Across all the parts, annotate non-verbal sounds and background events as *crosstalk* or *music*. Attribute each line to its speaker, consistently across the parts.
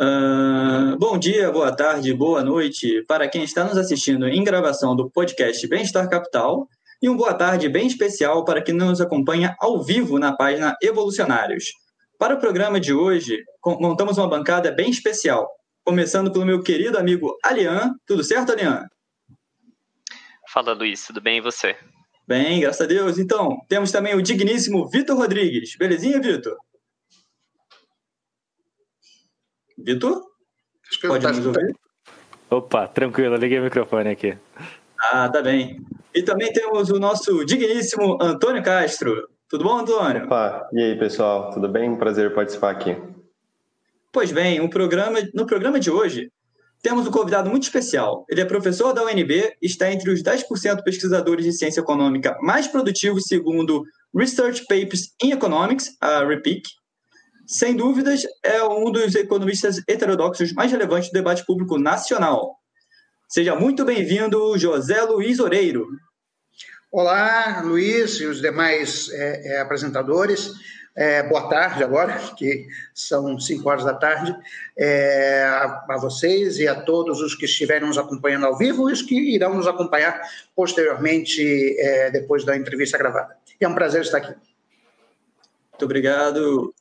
Speaker 1: Uh, bom dia, boa tarde, boa noite para quem está nos assistindo em gravação do podcast Bem-Estar Capital e um boa tarde bem especial para quem nos acompanha ao vivo na página Evolucionários. Para o programa de hoje, montamos uma bancada bem especial, começando pelo meu querido amigo Alian. Tudo certo, Alian?
Speaker 2: Fala, Luiz. Tudo bem e você?
Speaker 1: Bem, graças a Deus. Então, temos também o digníssimo Vitor Rodrigues. Belezinha, Vitor? Vitor? Pode nos ouvir?
Speaker 3: Opa, tranquilo, liguei o microfone aqui.
Speaker 1: Ah, tá bem. E também temos o nosso digníssimo Antônio Castro. Tudo bom, Antônio?
Speaker 4: Opa, e aí, pessoal? Tudo bem? Um prazer participar aqui.
Speaker 1: Pois bem, um programa, no programa de hoje, temos um convidado muito especial. Ele é professor da UNB e está entre os 10% pesquisadores de ciência econômica mais produtivos, segundo Research Papers in Economics, a REPIC. Sem dúvidas, é um dos economistas heterodoxos mais relevantes do debate público nacional. Seja muito bem-vindo, José Luiz Oreiro.
Speaker 5: Olá, Luiz e os demais é, é, apresentadores. É, boa tarde agora, *laughs* que são 5 horas da tarde, é, a, a, vocês e a todos os que estiverem nos acompanhando ao vivo e os que irão nos acompanhar posteriormente, é, depois da entrevista gravada. É um prazer estar aqui.
Speaker 1: Muito obrigado.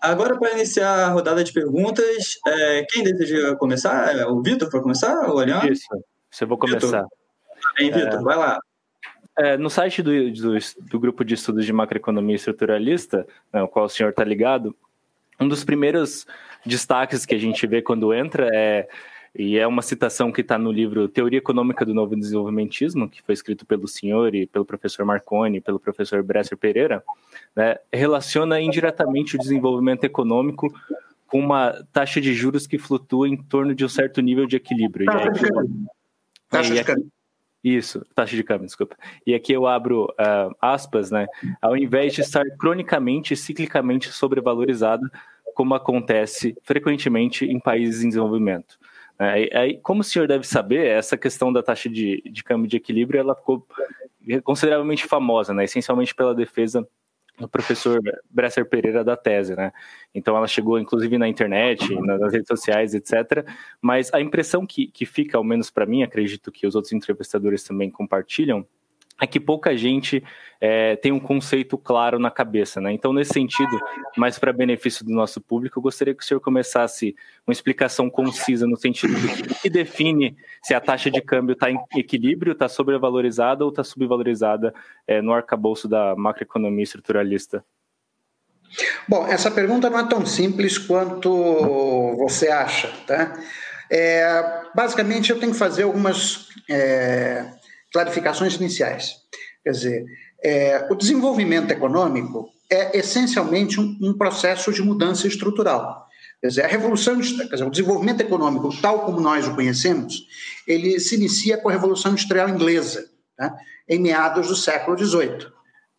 Speaker 1: Agora, para iniciar a rodada de perguntas, é, quem deseja começar? É o Vitor para começar? O?
Speaker 3: Isso, você vou começar.
Speaker 1: Bem, Vitor, é, vai lá.
Speaker 3: É, no site do, do, do, Grupo de Estudos de Macroeconomia Estruturalista, né, ao qual o senhor está ligado, um dos primeiros destaques que a gente vê quando entra é e é uma citação que está no livro Teoria Econômica do Novo Desenvolvimentismo, que foi escrito pelo senhor e pelo professor Marconi pelo professor Bresser Pereira, né, relaciona indiretamente o desenvolvimento econômico com uma taxa de juros que flutua em torno de um certo nível de equilíbrio. Taxa de câmbio.
Speaker 5: Taxa de câmbio.
Speaker 3: Isso, taxa de câmbio, desculpa. E aqui eu abro uh, aspas, né? Ao invés de estar cronicamente e ciclicamente sobrevalorizada, como acontece frequentemente em países em desenvolvimento. É, aí, como o senhor deve saber, essa questão da taxa de, de câmbio de equilíbrio ela ficou consideravelmente famosa, né? essencialmente pela defesa do professor Bresser Pereira da tese, né? Então ela chegou inclusive na internet, nas redes sociais, etc. Mas a impressão que, que fica, ao menos para mim, acredito que os outros entrevistadores também compartilham, é que pouca gente é, tem um conceito claro na cabeça, né? Então, nesse sentido, mais para benefício do nosso público, eu gostaria que o senhor começasse uma explicação concisa no sentido do que, define se a taxa de câmbio está em equilíbrio, está sobrevalorizada ou está subvalorizada é, no arcabouço da macroeconomia estruturalista.
Speaker 5: Bom, essa pergunta não é tão simples quanto você acha, tá? É, basicamente, eu tenho que fazer algumas é, clarificações iniciais. Quer dizer, é, o desenvolvimento econômico é essencialmente um, um, processo de mudança estrutural. Quer dizer, a revolução, dizer, o desenvolvimento econômico, tal como nós o conhecemos, ele se inicia com a Revolução Industrial Inglesa, né, em meados do século XVIII.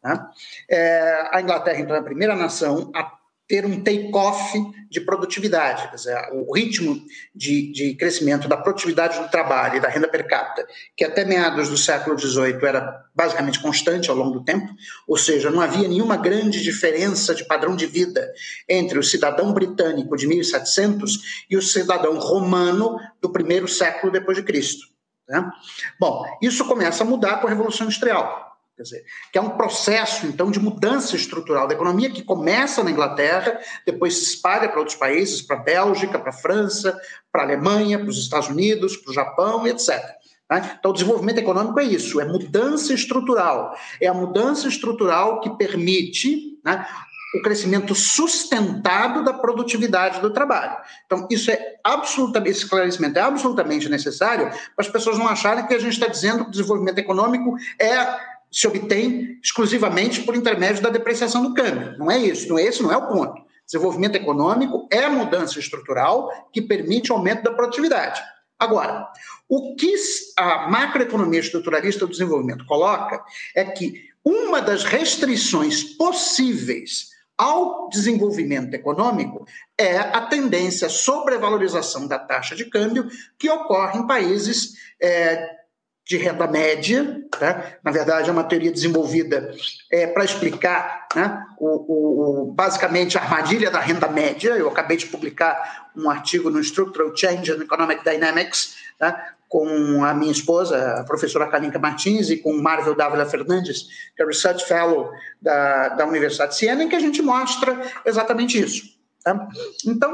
Speaker 5: Né? É, a Inglaterra, então, é a primeira nação a ter um take-off de produtividade, quer dizer, o ritmo de, de, crescimento da produtividade do trabalho e da renda per capita, que até meados do século XVIII era basicamente constante ao longo do tempo, ou seja, não havia nenhuma grande diferença de padrão de vida entre o cidadão britânico de 1700 e o cidadão romano do primeiro século depois de Cristo. Né? Bom, isso começa a mudar com a Revolução Industrial. Quer dizer, que é um processo, então, de mudança estrutural da economia que começa na Inglaterra, depois se espalha para outros países, para a Bélgica, para a França, para a Alemanha, para os Estados Unidos, para o Japão, etc. Né? Então, o desenvolvimento econômico é isso, é mudança estrutural. É a mudança estrutural que permite né, o crescimento sustentado da produtividade do trabalho. Então, isso é absolutamente, esse esclarecimento é absolutamente necessário para as pessoas não acharem que a gente está dizendo que o desenvolvimento econômico é se obtém exclusivamente por intermédio da depreciação do câmbio. Não é isso, não é esse não é o ponto. Desenvolvimento econômico é a mudança estrutural que permite o aumento da produtividade. Agora, o que a macroeconomia estruturalista do desenvolvimento coloca é que uma das restrições possíveis ao desenvolvimento econômico é a tendência à sobrevalorização da taxa de câmbio que ocorre em países é, de renda média. Né? Na verdade, é uma teoria desenvolvida é, para explicar né, o, o, basicamente a armadilha da renda média. Eu acabei de publicar um artigo no Structural Change and Economic Dynamics né, com a minha esposa, a professora Kalinka Martins, e com o Marvel Dávila Fernandes, que é Research Fellow da, da Universidade de Siena, em que a gente mostra exatamente isso. Tá? Então,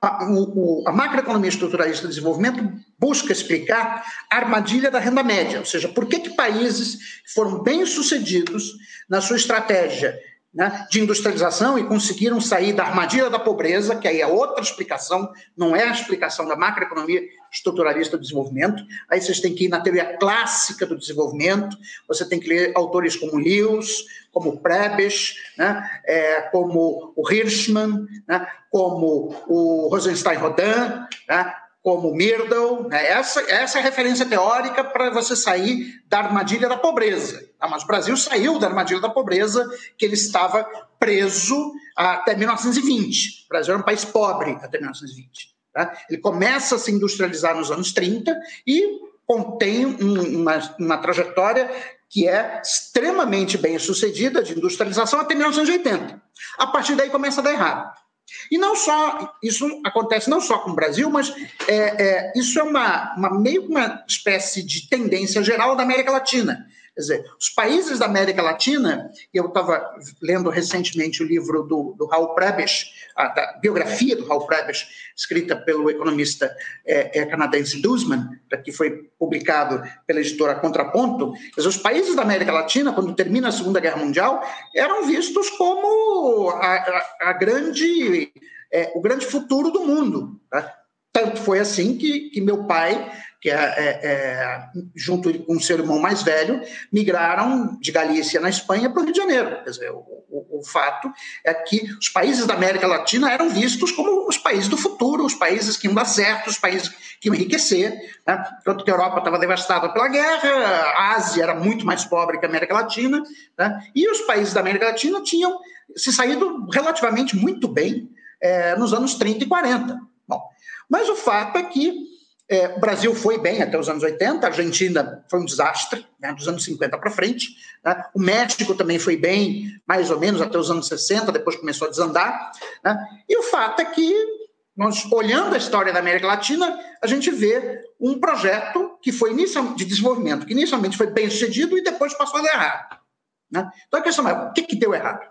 Speaker 5: a, o, a macroeconomia estruturalista do desenvolvimento busca explicar a armadilha da renda média, ou seja, por que, que países foram bem-sucedidos na sua estratégia né, de industrialização e conseguiram sair da armadilha da pobreza, que aí é outra explicação, não é a explicação da macroeconomia estruturalista do desenvolvimento. Aí vocês têm que ir na teoria clássica do desenvolvimento, você tem que ler autores como Lewis, como Prebisch, né, é, como o Hirschman, né, como o Rosenstein-Rodin, né, como Myrdal, né? essa, essa é a referência teórica para você sair da armadilha da pobreza. Ah, mas o Brasil saiu da armadilha da pobreza, que ele estava preso até 1920. O Brasil era um país pobre até 1920. Tá? Ele começa a se industrializar nos anos 30 e contém um, uma, uma trajetória que é extremamente bem sucedida de industrialização até 1980. A partir daí começa a dar errado. E não só, isso acontece não só com o Brasil, mas é, é, isso é uma, uma meio uma espécie de tendência geral da América Latina. Quer dizer, os países da América Latina, eu estava lendo recentemente o livro do, do Raul Prebisch, a biografia do Raul Prebisch, escrita pelo economista é, é, canadense Duzman, que foi publicado pela editora Contraponto. Os países da América Latina, quando termina a Segunda Guerra Mundial, eram vistos como a, a, a grande, é, o grande futuro do mundo. Tá? Tanto foi assim que, que meu pai que é, é, é, junto com seu irmão mais velho, migraram de Galícia, na Espanha, para o Rio de Janeiro. Quer dizer, o, o, o, fato é que os países da América Latina eram vistos como os países do futuro, os países que iam dar certo, os países que iam enriquecer. Né? Enquanto que a Europa estava devastada pela guerra, a Ásia era muito mais pobre que a América Latina, né? e os países da América Latina tinham se saído relativamente muito bem é, nos anos 30 e 40. Bom, mas o fato é que é, o Brasil foi bem até os anos 80, a Argentina foi um desastre, né, dos anos 50 para frente. Né, o México também foi bem, mais ou menos, até os anos 60, depois começou a desandar. Né, e o fato é que, nós, olhando a história da América Latina, a gente vê um projeto que foi inicial, de desenvolvimento, que inicialmente foi bem sucedido e depois passou a dar errado. Né? Então a questão é: o que, que deu errado?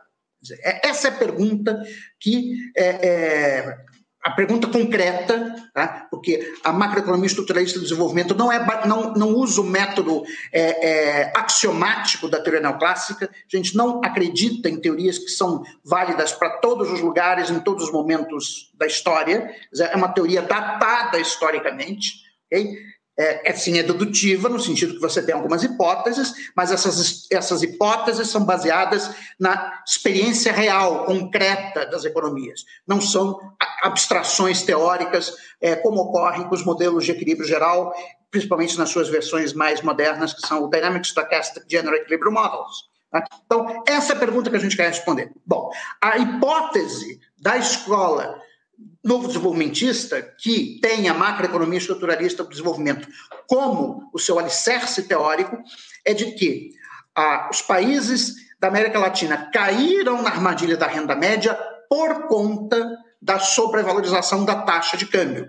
Speaker 5: É, essa é a pergunta que é, é, a pergunta concreta, tá? porque a macroeconomia estruturalista do desenvolvimento não, é, não, não usa o método é, é, axiomático da teoria neoclássica, a gente não acredita em teorias que são válidas para todos os lugares, em todos os momentos da história, é uma teoria datada historicamente, okay? É, é, sim, é dedutiva, no sentido que você tem algumas hipóteses, mas essas, essas hipóteses são baseadas na experiência real, concreta das economias. Não são abstrações teóricas, é, como ocorrem com os modelos de equilíbrio geral, principalmente nas suas versões mais modernas, que são o Dynamic Stochastic General Equilibrium Models. Tá? Então, essa é a pergunta que a gente quer responder. Bom, a hipótese da escola novo desenvolvimentista que tem a macroeconomia estruturalista do desenvolvimento como o seu alicerce teórico é de que ah, os países da América Latina caíram na armadilha da renda média por conta da sobrevalorização da taxa de câmbio,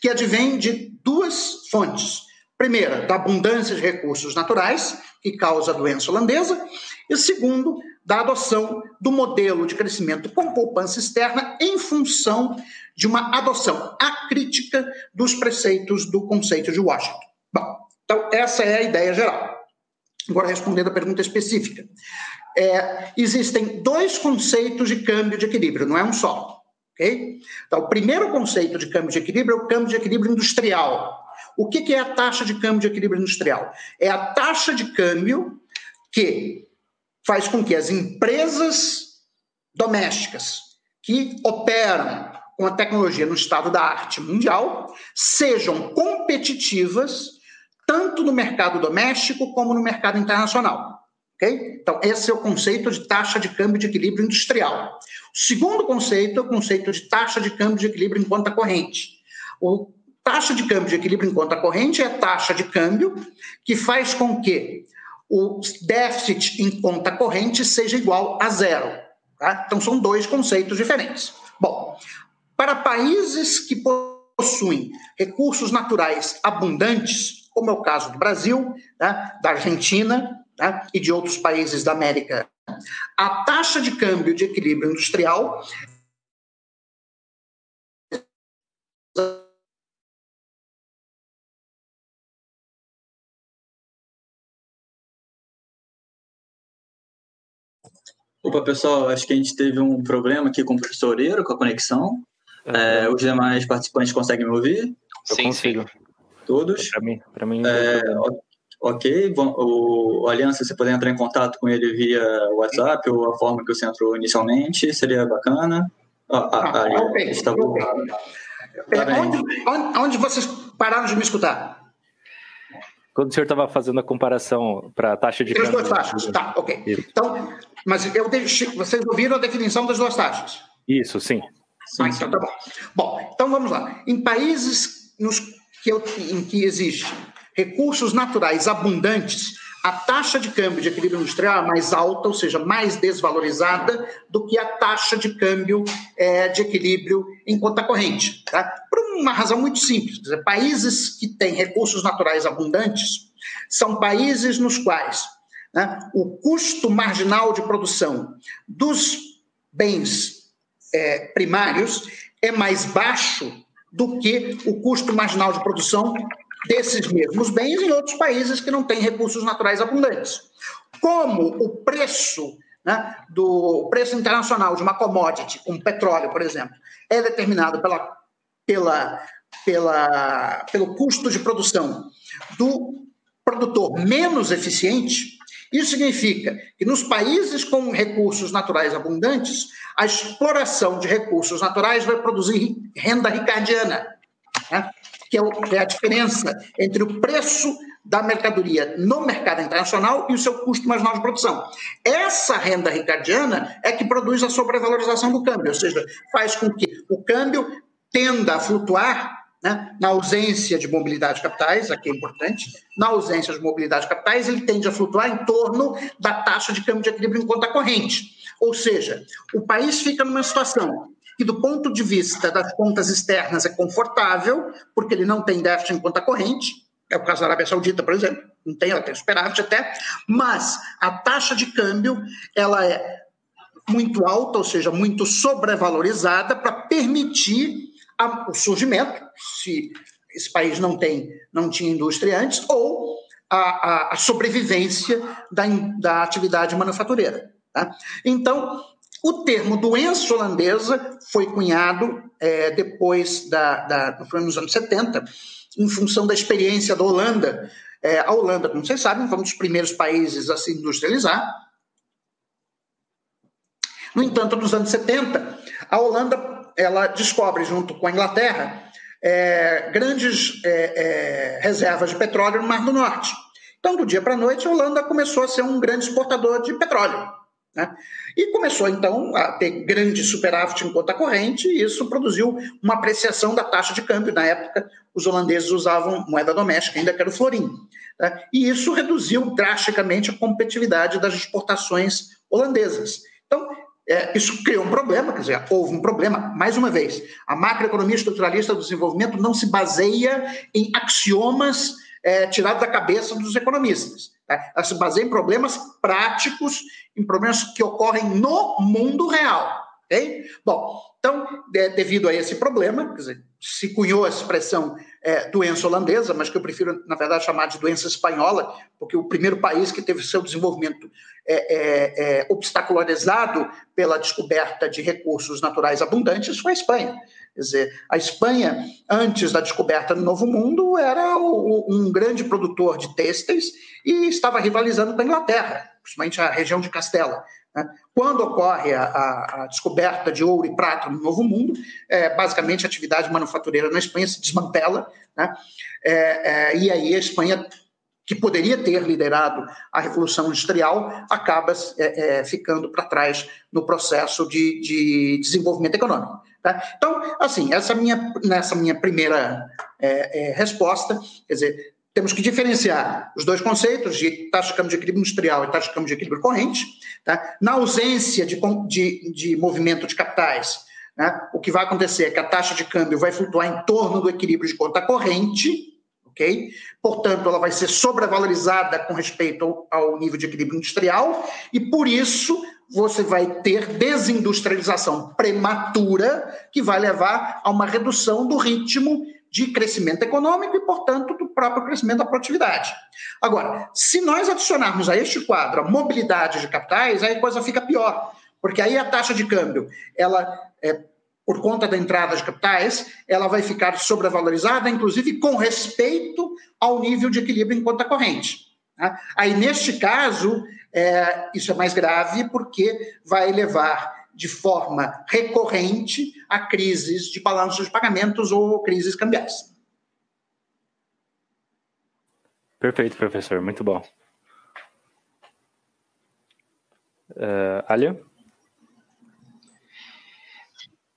Speaker 5: que advém de duas fontes. Primeira, da abundância de recursos naturais, que causa a doença holandesa, e segundo, da adoção do modelo de crescimento com poupança externa em função de uma adoção acrítica dos preceitos do conceito de Washington. Bom, então essa é a ideia geral. Agora, respondendo a pergunta específica. É, existem dois conceitos de câmbio de equilíbrio, não é um só. Okay? Então, o primeiro conceito de câmbio de equilíbrio é o câmbio de equilíbrio industrial. O que, que é a taxa de câmbio de equilíbrio industrial? É a taxa de câmbio que faz com que as empresas domésticas que operam com a tecnologia no estado da arte mundial sejam competitivas tanto no mercado doméstico como no mercado internacional. Okay? Então, esse é o conceito de taxa de câmbio de equilíbrio industrial. O segundo conceito é o conceito de taxa de câmbio de equilíbrio em conta corrente. O taxa de câmbio de equilíbrio em conta corrente é a taxa de câmbio que faz com que o déficit em conta corrente seja igual a zero. Tá? Então, são dois conceitos diferentes. Bom, para países que possuem recursos naturais abundantes, como é o caso do Brasil, né, da Argentina né, e de outros países da América, a taxa de câmbio de equilíbrio industrial
Speaker 1: Opa, pessoal, acho que a gente teve um problema aqui com o professor Eiro, com a conexão. É, os demais participantes conseguem me ouvir?
Speaker 3: Eu sim, consigo. Sim.
Speaker 1: Todos?
Speaker 3: Para mim, para mim.
Speaker 1: É, ok, bom, o, o Aliança, você puder entrar em contato com ele via WhatsApp ou a forma que você entrou inicialmente, seria bacana.
Speaker 5: Ah, ah, ah, ok. Está okay. É, onde, onde, onde vocês pararam de me escutar?
Speaker 3: Quando o senhor estava fazendo a comparação para a taxa de
Speaker 5: câmbio. duas taxas, tá, ok. Isso. Então, mas eu deixo, vocês ouviram a definição das duas taxas?
Speaker 3: Isso, sim.
Speaker 5: sim, ah, então tá bom. Bom, então vamos lá. Em países nos que eu, em que existe recursos naturais abundantes, a taxa de câmbio de equilíbrio industrial é mais alta, ou seja, mais desvalorizada do que a taxa de câmbio é, de equilíbrio em conta corrente. Tá? Por uma razão muito simples. Dizer, países que têm recursos naturais abundantes são países nos quais né, o custo marginal de produção dos bens é, primários é mais baixo do que o custo marginal de produção desses mesmos bens em outros países que não têm recursos naturais abundantes. Como o preço né, do preço internacional de uma commodity, como petróleo, por exemplo, é determinado pela pela, pela, pelo custo de produção do produtor menos eficiente, isso significa que nos países com recursos naturais abundantes, a exploração de recursos naturais vai produzir renda ricardiana, né? que, é é a diferença entre o preço da mercadoria no mercado internacional e o seu custo marginal de produção. Essa renda ricardiana é que produz a sobrevalorização do câmbio, ou seja, faz com que o câmbio tenda a flutuar né? na ausência de mobilidade de capitais, aqui é importante, na ausência de mobilidade de capitais, ele tende a flutuar em torno da taxa de câmbio de equilíbrio em conta corrente. Ou seja, o país fica numa situação que, do ponto de vista das contas externas, é confortável, porque ele não tem déficit em conta corrente, é o caso da Arábia Saudita, por exemplo, não tem, ela tem superávit até, mas a taxa de câmbio ela é muito alta, ou seja, muito sobrevalorizada para permitir o surgimento, se esse país não tem, não tinha indústria antes, ou a, a, a sobrevivência da, da atividade manufatureira. Tá? Então, o termo doença holandesa foi cunhado é, depois da, da, nos anos 70, em função da experiência da Holanda. É, a Holanda, como vocês sabem, foi um dos primeiros países a se industrializar. No entanto, nos anos 70, a Holanda ela descobre, junto com a Inglaterra, é, grandes é, é, reservas de petróleo no Mar do Norte. Então, do dia para a noite, a Holanda começou a ser um grande exportador de petróleo. Né? E começou, então, a ter grande superávit em conta corrente, e isso produziu uma apreciação da taxa de câmbio. Na época, os holandeses usavam moeda doméstica, ainda que era o florim. Né? E isso reduziu drasticamente a competitividade das exportações holandesas. Então, é, isso criou um problema, quer dizer, houve um problema, mais uma vez, a macroeconomia estruturalista do desenvolvimento não se baseia em axiomas é, tirados da cabeça dos economistas. Tá? Ela se baseia em problemas práticos, em problemas que ocorrem no mundo real. Okay? Bom, então, de, devido a esse problema, quer dizer, se cunhou a expressão é, doença holandesa, mas que eu prefiro, na verdade, chamar de doença espanhola, porque o primeiro país que teve seu desenvolvimento é, é, é, obstacularizado pela descoberta de recursos naturais abundantes foi a Espanha. Quer dizer, a Espanha, antes da descoberta do Novo Mundo, era o, um grande produtor de têxteis e estava rivalizando com a Inglaterra, principalmente a região de Castela. Né? Quando ocorre a, a, a, descoberta de ouro e prata no Novo Mundo, é, basicamente a atividade manufatureira na Espanha se desmantela, né? é, é, e aí a Espanha, que poderia ter liderado a Revolução Industrial, acaba é, é, ficando para trás no processo de, de, desenvolvimento econômico. Tá? Então, assim, essa minha, nessa minha primeira é, resposta, quer dizer, temos que diferenciar os dois conceitos de taxa de câmbio de equilíbrio industrial e taxa de câmbio de equilíbrio corrente. Tá? Na ausência de, de, de movimento de capitais, né, o que vai acontecer é que a taxa de câmbio vai flutuar em torno do equilíbrio de conta corrente, ok? Portanto, ela vai ser sobrevalorizada com respeito ao, ao nível de equilíbrio industrial e, por isso, você vai ter desindustrialização prematura, que vai levar a uma redução do ritmo de crescimento econômico e, portanto, do próprio crescimento da produtividade. Agora, se nós adicionarmos a este quadro a mobilidade de capitais, aí a coisa fica pior, porque aí a taxa de câmbio, ela é, por conta da entrada de capitais, ela vai ficar sobrevalorizada, inclusive com respeito ao nível de equilíbrio em conta corrente. Tá? Aí, neste caso, é, isso é mais grave porque vai levar de forma recorrente a crises de balanço de pagamentos ou crises cambiais.
Speaker 3: Perfeito, professor. Muito bom. Uh, Alia?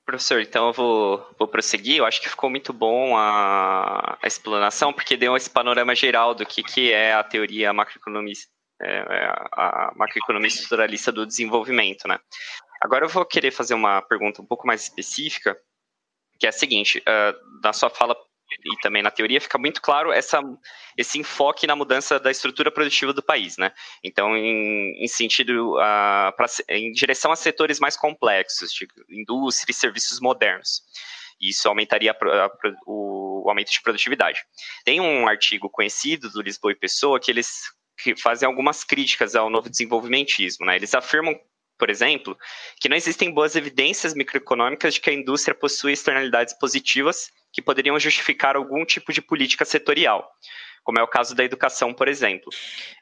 Speaker 2: Professor, então eu vou, vou prosseguir. Eu acho que ficou muito bom a, a explanação, porque deu esse panorama geral do que, que é a teoria macroeconomista, é a macroeconomia estruturalista do desenvolvimento, né? Agora eu vou querer fazer uma pergunta um pouco mais específica, que é a seguinte: uh, na sua fala e também na teoria fica muito claro essa, esse enfoque na mudança da estrutura produtiva do país, né? Então, em, em sentido, uh, pra, em direção a setores mais complexos, de indústria e serviços modernos. Isso aumentaria a, a, o, o aumento de produtividade. Tem um artigo conhecido do Lisboa e Pessoa que eles que fazem algumas críticas ao novo desenvolvimentismo, né? Eles afirmam por exemplo, que não existem boas evidências microeconômicas de que a indústria possui externalidades positivas que poderiam justificar algum tipo de política setorial, como é o caso da educação, por exemplo.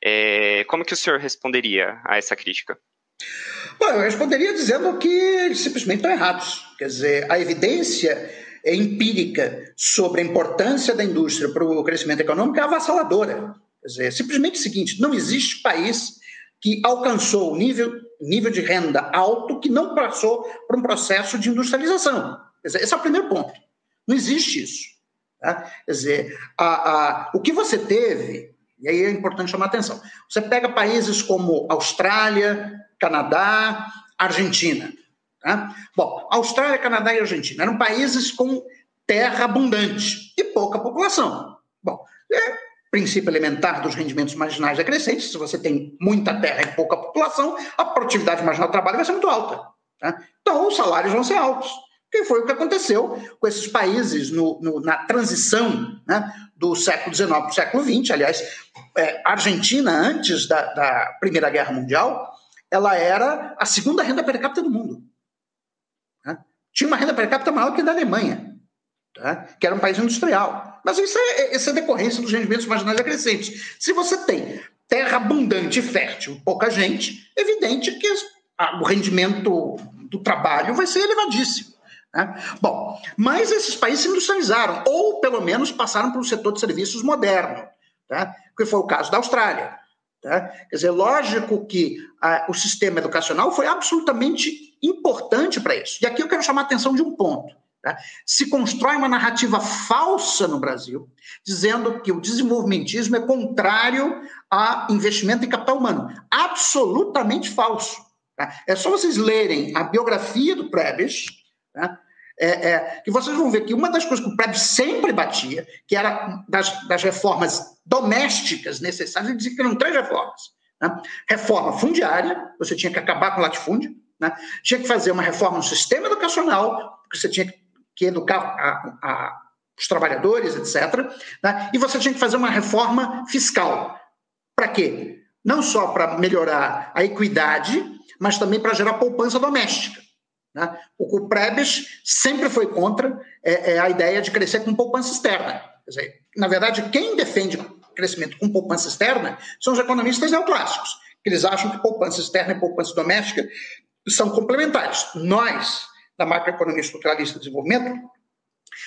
Speaker 2: É, como que o senhor responderia a essa crítica?
Speaker 5: Bom, eu responderia dizendo que eles simplesmente estão errados. Quer dizer, a evidência empírica sobre a importância da indústria para o crescimento econômico é avassaladora. Quer dizer, é simplesmente o seguinte: não existe país que alcançou o nível, nível de renda alto que não passou por um processo de industrialização. Esse é o primeiro ponto. Não existe isso. Tá? Quer dizer, a, a, o que você teve, e aí é importante chamar atenção, você pega países como Austrália, Canadá, Argentina. Tá? Bom, Austrália, Canadá e Argentina eram países com terra abundante e pouca população. Bom, é, princípio elementar dos rendimentos marginais decrescentes, se você tem muita terra e pouca população, a produtividade marginal do trabalho vai ser muito alta. Né? Então, os salários vão ser altos. Que foi o que aconteceu com esses países no, no, na transição né, do século XIX para o século XX. Aliás, é, a Argentina, antes da, da Primeira Guerra Mundial, ela era a segunda renda per capita do mundo. Né? Tinha uma renda per capita maior que a da Alemanha, tá? que era um país industrial. Mas isso é, isso é decorrência dos rendimentos marginais decrescentes. Se você tem terra abundante e fértil, pouca gente, é evidente que o rendimento do trabalho vai ser elevadíssimo. Né? Bom, mas esses países se industrializaram, ou pelo menos passaram para um setor de serviços moderno, tá? que foi o caso da Austrália. Tá? Quer dizer, lógico que ah, o sistema educacional foi absolutamente importante para isso. E aqui eu quero chamar a atenção de um ponto. Tá? Se constrói uma narrativa falsa no Brasil, dizendo que o desenvolvimentismo é contrário a investimento em capital humano. Absolutamente falso. Tá? É só vocês lerem a biografia do Prebes, tá? é, é, que vocês vão ver que uma das coisas que o Prebes sempre batia, que era das, das reformas domésticas necessárias, ele dizia que eram três reformas. Né? Reforma fundiária, você tinha que acabar com o latifúndio, né? tinha que fazer uma reforma no sistema educacional, porque você tinha que que educar a, a, os trabalhadores, etc. Né? E você tinha que fazer uma reforma fiscal. Para quê? Não só para melhorar a equidade, mas também para gerar poupança doméstica. Né? O Prebes sempre foi contra é, é, a ideia de crescer com poupança externa. Dizer, na verdade, quem defende crescimento com poupança externa são os economistas neoclássicos. Eles acham que poupança externa e poupança doméstica são complementares. Nós, da macroeconomia estruturalista de desenvolvimento,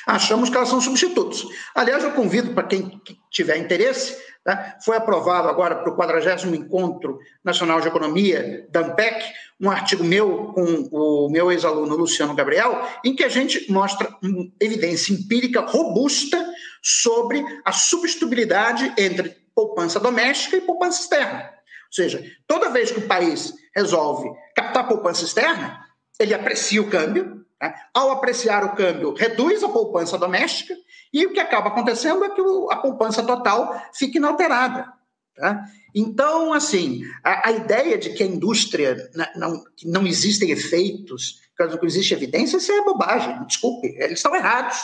Speaker 5: achamos que elas são substitutos. Aliás, eu convido para quem tiver interesse Tá? Foi aprovado agora para o 40 Encontro Nacional de Economia, da ANPEC, um artigo meu com o meu ex-aluno Luciano Gabriel, em que a gente mostra evidência empírica robusta sobre a substituibilidade entre poupança doméstica e poupança externa. Ou seja, toda vez que o país resolve captar poupança externa, ele aprecia o câmbio, né? ao apreciar o câmbio, reduz a poupança doméstica e o que acaba acontecendo é que a poupança total fica inalterada. Tá? Então, assim, a, a, ideia de que a indústria não, não existem efeitos, que não existe evidência, isso é bobagem, desculpe, eles estão errados.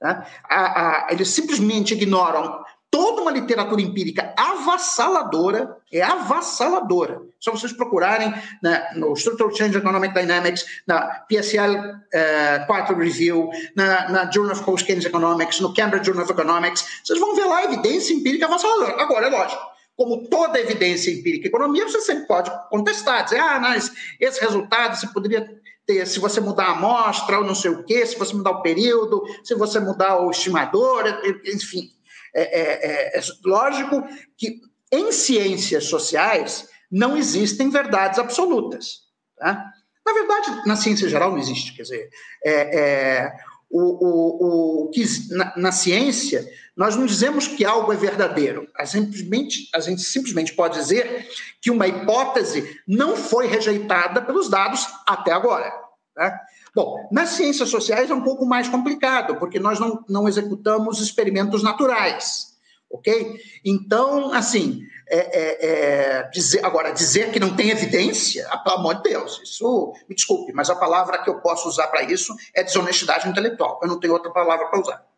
Speaker 5: Tá? A, a, eles simplesmente ignoram toda uma literatura empírica avassaladora, é avassaladora. Só vocês procurarem né, no Structural Change Economic Dynamics, na PSL uh, eh, Quarter Review, na, na Journal of Post-Keynes Economics, no Cambridge Journal of Economics, vocês vão ver lá evidência empírica avassaladora. Agora, é lógico, como toda evidência empírica em economia, você sempre pode contestar, dizer, ah, mas esse resultado você poderia ter, se você mudar a amostra ou não sei o quê, se você mudar o período, se você mudar o estimador, enfim. É, é, é, é lógico que em ciências sociais não existem verdades absolutas. Tá? Na verdade, na ciência geral não existe. Quer dizer, é, é, o, o, o, que, na, na, ciência, nós não dizemos que algo é verdadeiro. A, simplesmente, a gente simplesmente pode dizer que uma hipótese não foi rejeitada pelos dados até agora. Tá? Bom, nas ciências sociais é um pouco mais complicado, porque nós não, não executamos experimentos naturais, ok? Então, assim, é, é, é, dizer, agora, dizer que não tem evidência, ah, pelo amor de Deus, isso, me desculpe, mas a palavra que eu posso usar para isso é desonestidade intelectual. Eu não tenho outra palavra para usar.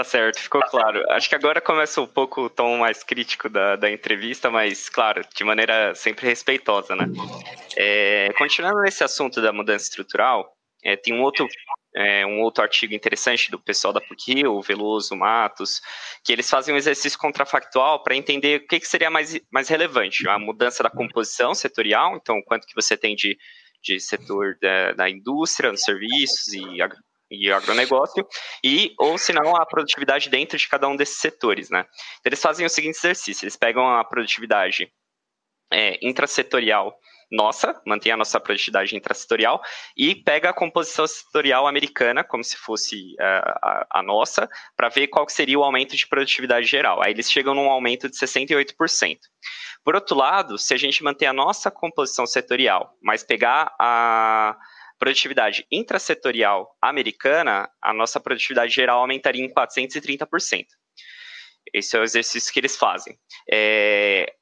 Speaker 2: Tá certo, ficou claro. Acho que agora começa um pouco o tom mais crítico da, da entrevista, mas, claro, de maneira sempre respeitosa, né? É, continuando nesse assunto da mudança estrutural, é, tem um outro, é, um outro artigo interessante do pessoal da PUC, o Veloso, Matos, que eles fazem um exercício contrafactual para entender o que, que seria mais, mais relevante, a mudança da composição setorial, então quanto que você tem de, de setor da, da indústria, nos serviços e e agronegócio, e ou se não a produtividade dentro de cada um desses setores, né? Então, eles fazem o seguinte exercício: eles pegam a produtividade é, intrasetorial nossa, mantém a nossa produtividade intrasetorial, e pega a composição setorial americana, como se fosse uh, a, a, nossa, para ver qual seria o aumento de produtividade geral. Aí eles chegam num aumento de 68%. Por outro lado, se a gente manter a nossa composição setorial, mas pegar a produtividade intrasetorial americana, a nossa produtividade geral aumentaria em 430%. Esse é o exercício que eles fazem. É...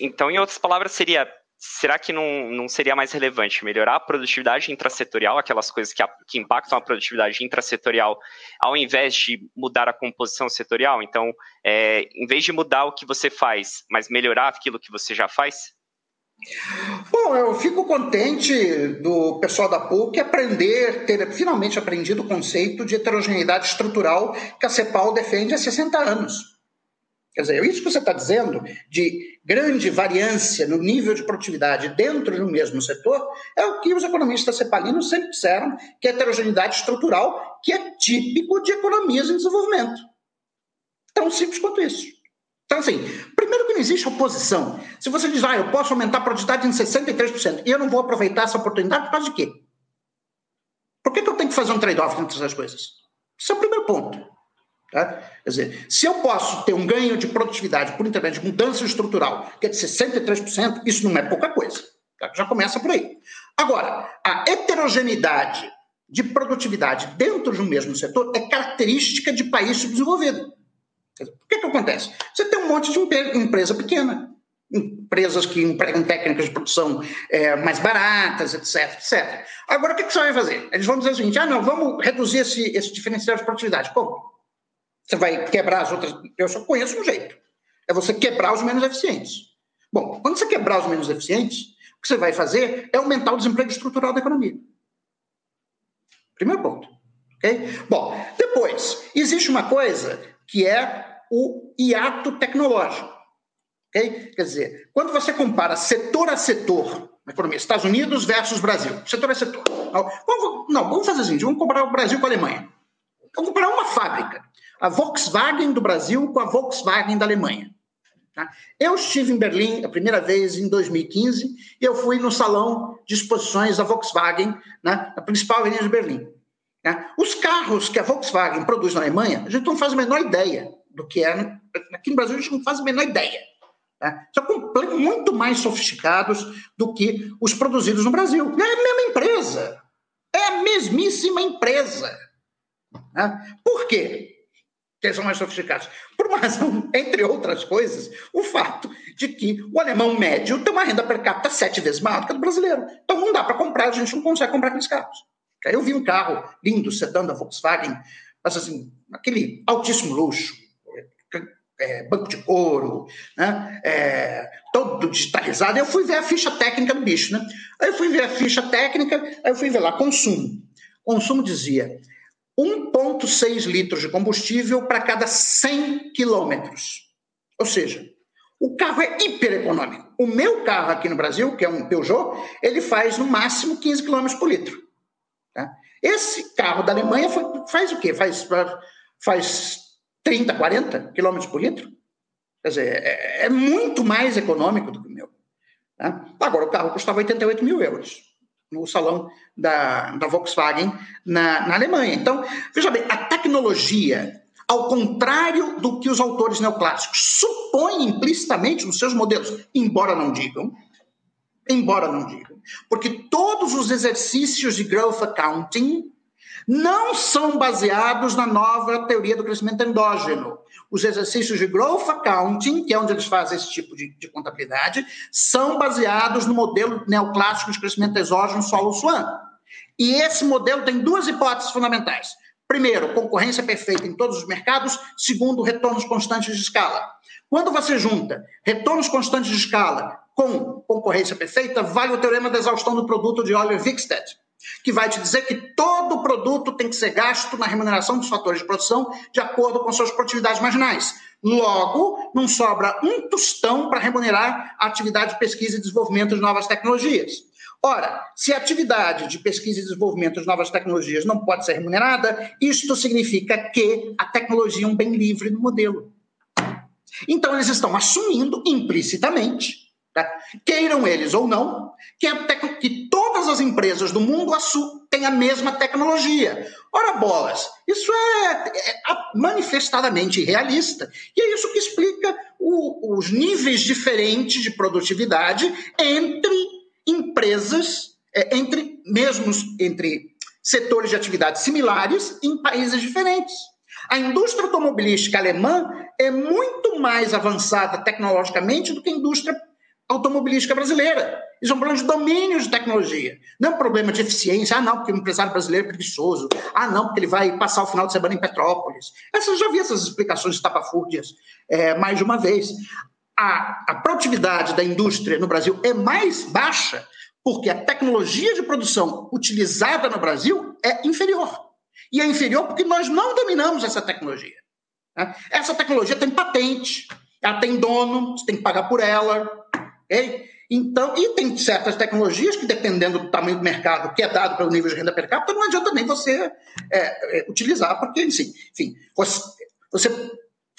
Speaker 2: Então, em outras palavras, seria será que não, não seria mais relevante melhorar a produtividade intrasetorial, aquelas coisas que, a, que, impactam a produtividade intrasetorial, ao invés de mudar a composição setorial? Então, é, em vez de mudar o que você faz, mas melhorar aquilo que você já faz?
Speaker 5: Bom, eu fico contente do pessoal da PUC aprender, ter finalmente aprendido o conceito de heterogeneidade estrutural que a CEPAL defende há 60 anos. Quer dizer, isso que você está dizendo, de grande variância no nível de produtividade dentro de um mesmo setor, é o que os economistas cepalinos sempre disseram, que é heterogeneidade estrutural, que é típico de economias em desenvolvimento. Tão simples quanto isso. Então, assim, primeiro que não existe oposição. Se você diz, ah, eu posso aumentar a produtividade em 63%, e eu não vou aproveitar essa oportunidade, por causa de quê? Por que, que eu tenho que fazer um trade-off entre essas coisas? Esse é o primeiro ponto. Tá? Quer dizer, se eu posso ter um ganho de produtividade por intermédio de mudança estrutural, que é de 63%, isso não é pouca coisa. Tá? Já começa por aí. Agora, a heterogeneidade de produtividade dentro de um mesmo setor é característica de país subdesenvolvido. O que, que acontece? Você tem um monte de empresa pequena, empresas que empregam técnicas de produção é, mais baratas, etc, etc. Agora, o que, que você vai fazer? Eles vão dizer o seguinte, ah, não, vamos reduzir esse, esse diferencial de produtividade. Como? Você vai quebrar as outras... Eu só conheço um jeito. É você quebrar os menos eficientes. Bom, quando você quebrar os menos eficientes, o que você vai fazer é aumentar o desemprego estrutural da economia. Primeiro ponto. Okay? Bom, depois, existe uma coisa que é o hiato tecnológico. Okay? Quer dizer, quando você compara setor a setor na economia, Estados Unidos versus Brasil, setor a setor. Não, vamos, vamos fazer assim, vamos comparar o Brasil com a Alemanha. vou comparar uma fábrica, a Volkswagen do Brasil com a Volkswagen da Alemanha. Tá? Eu estive em Berlim a primeira vez em 2015 e eu fui no salão de exposições da Volkswagen, né, na principal avenida de Berlim. Tá? Os carros que a Volkswagen produz na Alemanha, a gente não faz a menor ideia do que é. Aqui no Brasil a gente não faz a menor ideia. Tá? São muito mais sofisticados do que os produzidos no Brasil. É a mesma empresa. É a mesmíssima empresa. Né? Por quê? que são mais sofisticados. Por uma razão, *laughs* entre outras coisas, o fato de que o alemão médio tem uma renda per capita sete vezes maior do que a do brasileiro. Então não dá para comprar, a gente não consegue comprar aqueles carros. Eu vi um carro lindo, sedã da Volkswagen, mas assim, aquele altíssimo luxo, é, banco de couro, né? É, todo digitalizado. Eu fui ver a ficha técnica do bicho, né? Aí eu fui ver a ficha técnica, aí eu fui ver lá, consumo. Consumo dizia 1,6 litros de combustível para cada 100 quilômetros. Ou seja, o carro é hiper econômico. O meu carro aqui no Brasil, que é um Peugeot, ele faz no máximo 15 quilômetros por litro. Tá? Esse carro da Alemanha faz o quê? Faz, faz 30, 40 quilômetros por litro? Quer dizer, é, é, muito mais econômico do que o meu. Tá? Agora, o carro custava 88 mil euros no salão da, da Volkswagen na, na Alemanha. Então, veja bem, a tecnologia, ao contrário do que os autores neoclássicos supõem implicitamente nos seus modelos, embora não digam, embora não digam, porque todos os exercícios de growth accounting não são baseados na nova teoria do crescimento endógeno. Os exercícios de growth accounting, que é onde eles fazem esse tipo de, de contabilidade, são baseados no modelo neoclássico de crescimento exógeno Solo-Swan. E esse modelo tem duas hipóteses fundamentais. Primeiro, concorrência perfeita em todos os mercados. Segundo, retornos constantes de escala. Quando você junta retornos constantes de escala com concorrência perfeita, vale o teorema da exaustão do produto de Euler-Wickstead que vai te dizer que todo produto tem que ser gasto na remuneração dos fatores de produção de acordo com suas produtividades marginais. Logo, não sobra um tostão para remunerar a atividade de pesquisa e desenvolvimento de novas tecnologias. Ora, se a atividade de pesquisa e desenvolvimento de novas tecnologias não pode ser remunerada, isto significa que a tecnologia é um bem livre no modelo. Então, eles estão assumindo implicitamente Tá? Queiram eles ou não, que, que, todas as empresas do mundo têm a mesma tecnologia. Ora, bolas, isso é, é manifestadamente realista. E é isso que explica o, os níveis diferentes de produtividade entre empresas, é, entre mesmos entre setores de atividades similares em países diferentes. A indústria automobilística alemã é muito mais avançada tecnologicamente do que a indústria automobilística brasileira. Isso é um problema de domínio de tecnologia. Não é um problema de eficiência. Ah, não, porque o empresário brasileiro é preguiçoso. Ah, não, porque ele vai passar o final de semana em Petrópolis. Essas, já vi essas explicações estapafúrdias é, mais de uma vez. A, a produtividade da indústria no Brasil é mais baixa porque a tecnologia de produção utilizada no Brasil é inferior. E é inferior porque nós não dominamos essa tecnologia. Né? Essa tecnologia tem patente, ela tem dono, você tem que pagar por ela, Okay? Então, e tem certas tecnologias que, dependendo do tamanho do mercado que é dado pelo nível de renda per capita, não adianta nem você é, é, utilizar, porque, enfim, enfim você,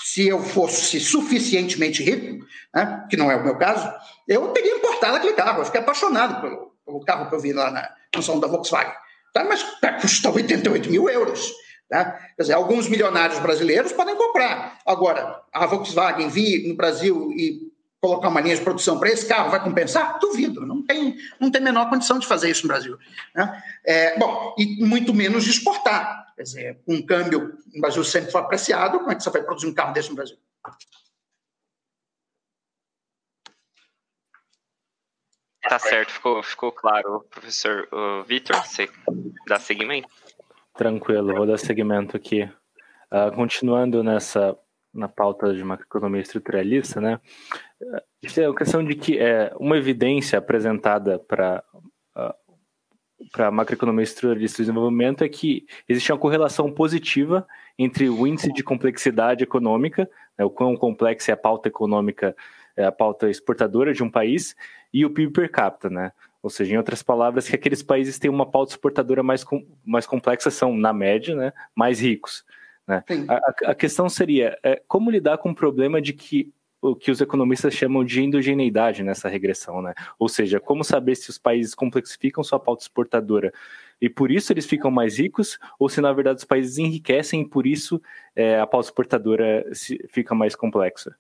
Speaker 5: se eu fosse suficientemente rico, né, que não é o meu caso, eu teria importado aquele carro. Eu fiquei apaixonado pelo, pelo carro que eu vi lá na função da Volkswagen. Tá? Mas tá, custa 88 mil euros. Tá? Quer dizer, alguns milionários brasileiros podem comprar. Agora, a Volkswagen vir no Brasil e colocar uma linha de produção para esse carro vai compensar? Duvido, não tem, não tem menor condição de fazer isso no Brasil. Né? É, bom, e muito menos de exportar. Quer dizer, um câmbio no Brasil sempre foi apreciado, como é que você vai produzir um carro desse no Brasil?
Speaker 2: Tá certo, ficou, ficou claro, professor Vitor, você dá seguimento?
Speaker 3: Tranquilo, vou dar seguimento aqui. Uh, continuando nessa na pauta de macroeconomia estruturalista, né? É a questão de que é uma evidência apresentada para para macroeconomia estruturalista do desenvolvimento é que existe uma correlação positiva entre o índice de complexidade econômica, né, o quão complexa é a pauta econômica, é a pauta exportadora de um país, e o PIB per capita, né? Ou seja, em outras palavras, que aqueles países têm uma pauta exportadora mais, com, mais complexa são, na média, né, mais ricos. Né? A, a, questão seria é, como lidar com o problema de que o que os economistas chamam de endogeneidade nessa regressão, né? Ou seja, como saber se os países complexificam sua pauta exportadora e por isso eles ficam mais ricos, ou se na verdade os países enriquecem e por isso é, a pauta exportadora fica mais complexa?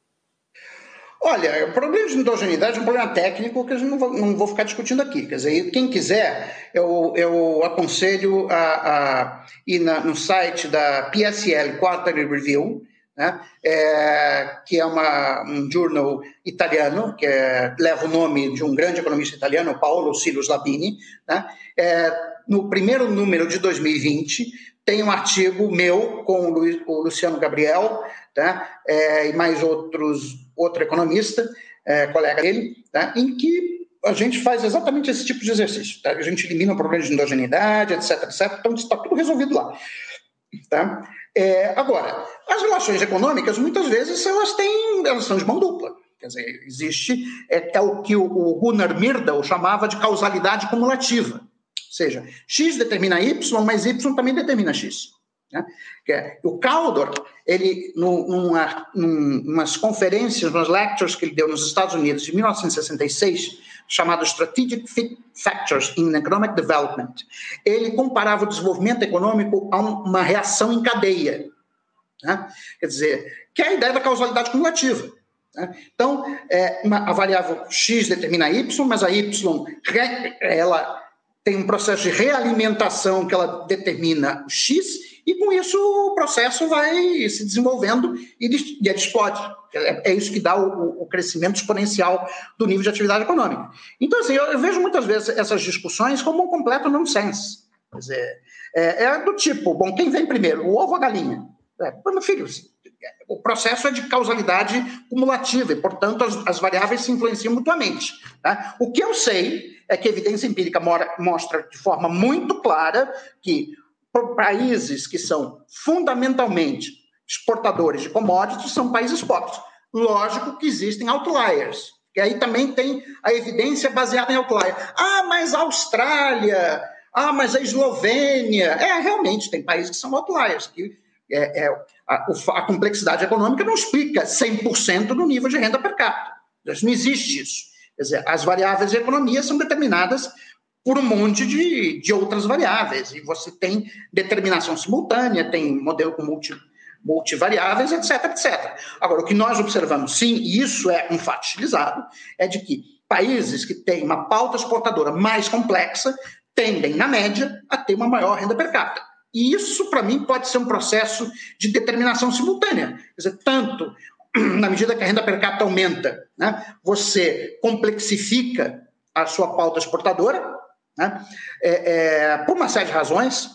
Speaker 5: Olha, o problema de endogeneidade é um problema técnico que eu não vou, não vou ficar discutindo aqui. Quer dizer, quem quiser, eu, eu aconselho a, a ir na, no site da PSL Quarterly Review, né, é, que é uma, um jornal italiano, que é, leva o nome de um grande economista italiano, Paolo Silus Labini. Né, é, no primeiro número de 2020, tem um artigo meu com o Luciano Gabriel tá, é, e mais outros outro economista, é, colega dele, tá? em que a gente faz exatamente esse tipo de exercício. Tá? A gente elimina o problema de endogeneidade, etc, etc. Então, está tudo resolvido lá. Tá? É, agora, as relações econômicas, muitas vezes, elas têm, elas são de mão dupla. Quer dizer, existe, é, é o que o, o Gunnar Myrdal chamava de causalidade cumulativa. Ou seja, X determina Y, mas Y também determina X. Né? É, o Caldor, ele, numa, umas conferências, umas lectures que ele deu nos Estados Unidos em 1966, chamado Strategic Factors in Economic Development, ele comparava o desenvolvimento econômico a uma reação em cadeia. Né? Quer dizer, que é a ideia da causalidade cumulativa. Né? Então, é, uma, a variável x determina y, mas a y ela tem um processo de realimentação que ela determina o x, e com isso o processo vai se desenvolvendo e, ele explode. É, é, isso que dá o, crescimento exponencial do nível de atividade econômica. Então, assim, eu, vejo muitas vezes essas discussões como um completo nonsense. Quer dizer, é, é do tipo, bom, quem vem primeiro, o ovo ou a galinha? É, meu filho, o processo é de causalidade cumulativa e, portanto, as, as variáveis se influenciam mutuamente. Tá? O que eu sei é que a evidência empírica mora, mostra de forma muito clara que países que são fundamentalmente exportadores de commodities são países pobres. Lógico que existem outliers, que aí também tem a evidência baseada em outlier. Ah, mas a Austrália, ah, mas a Eslovênia. É, realmente, tem países que são outliers, que é, é a, a, complexidade econômica não explica 100% do nível de renda per capita. Não existe isso. Quer dizer, as variáveis de economia são determinadas por um monte de, de outras variáveis. E você tem determinação simultânea, tem modelo com multi, multivariáveis, etc, etc. Agora, o que nós observamos, sim, e isso é um fato utilizado, é de que países que têm uma pauta exportadora mais complexa tendem, na média, a ter uma maior renda per capita. E isso, para mim, pode ser um processo de determinação simultânea. Quer dizer, tanto *clears throat* na medida que a renda per capita aumenta, né, você complexifica a sua pauta exportadora, né? É, é, por uma série de razões,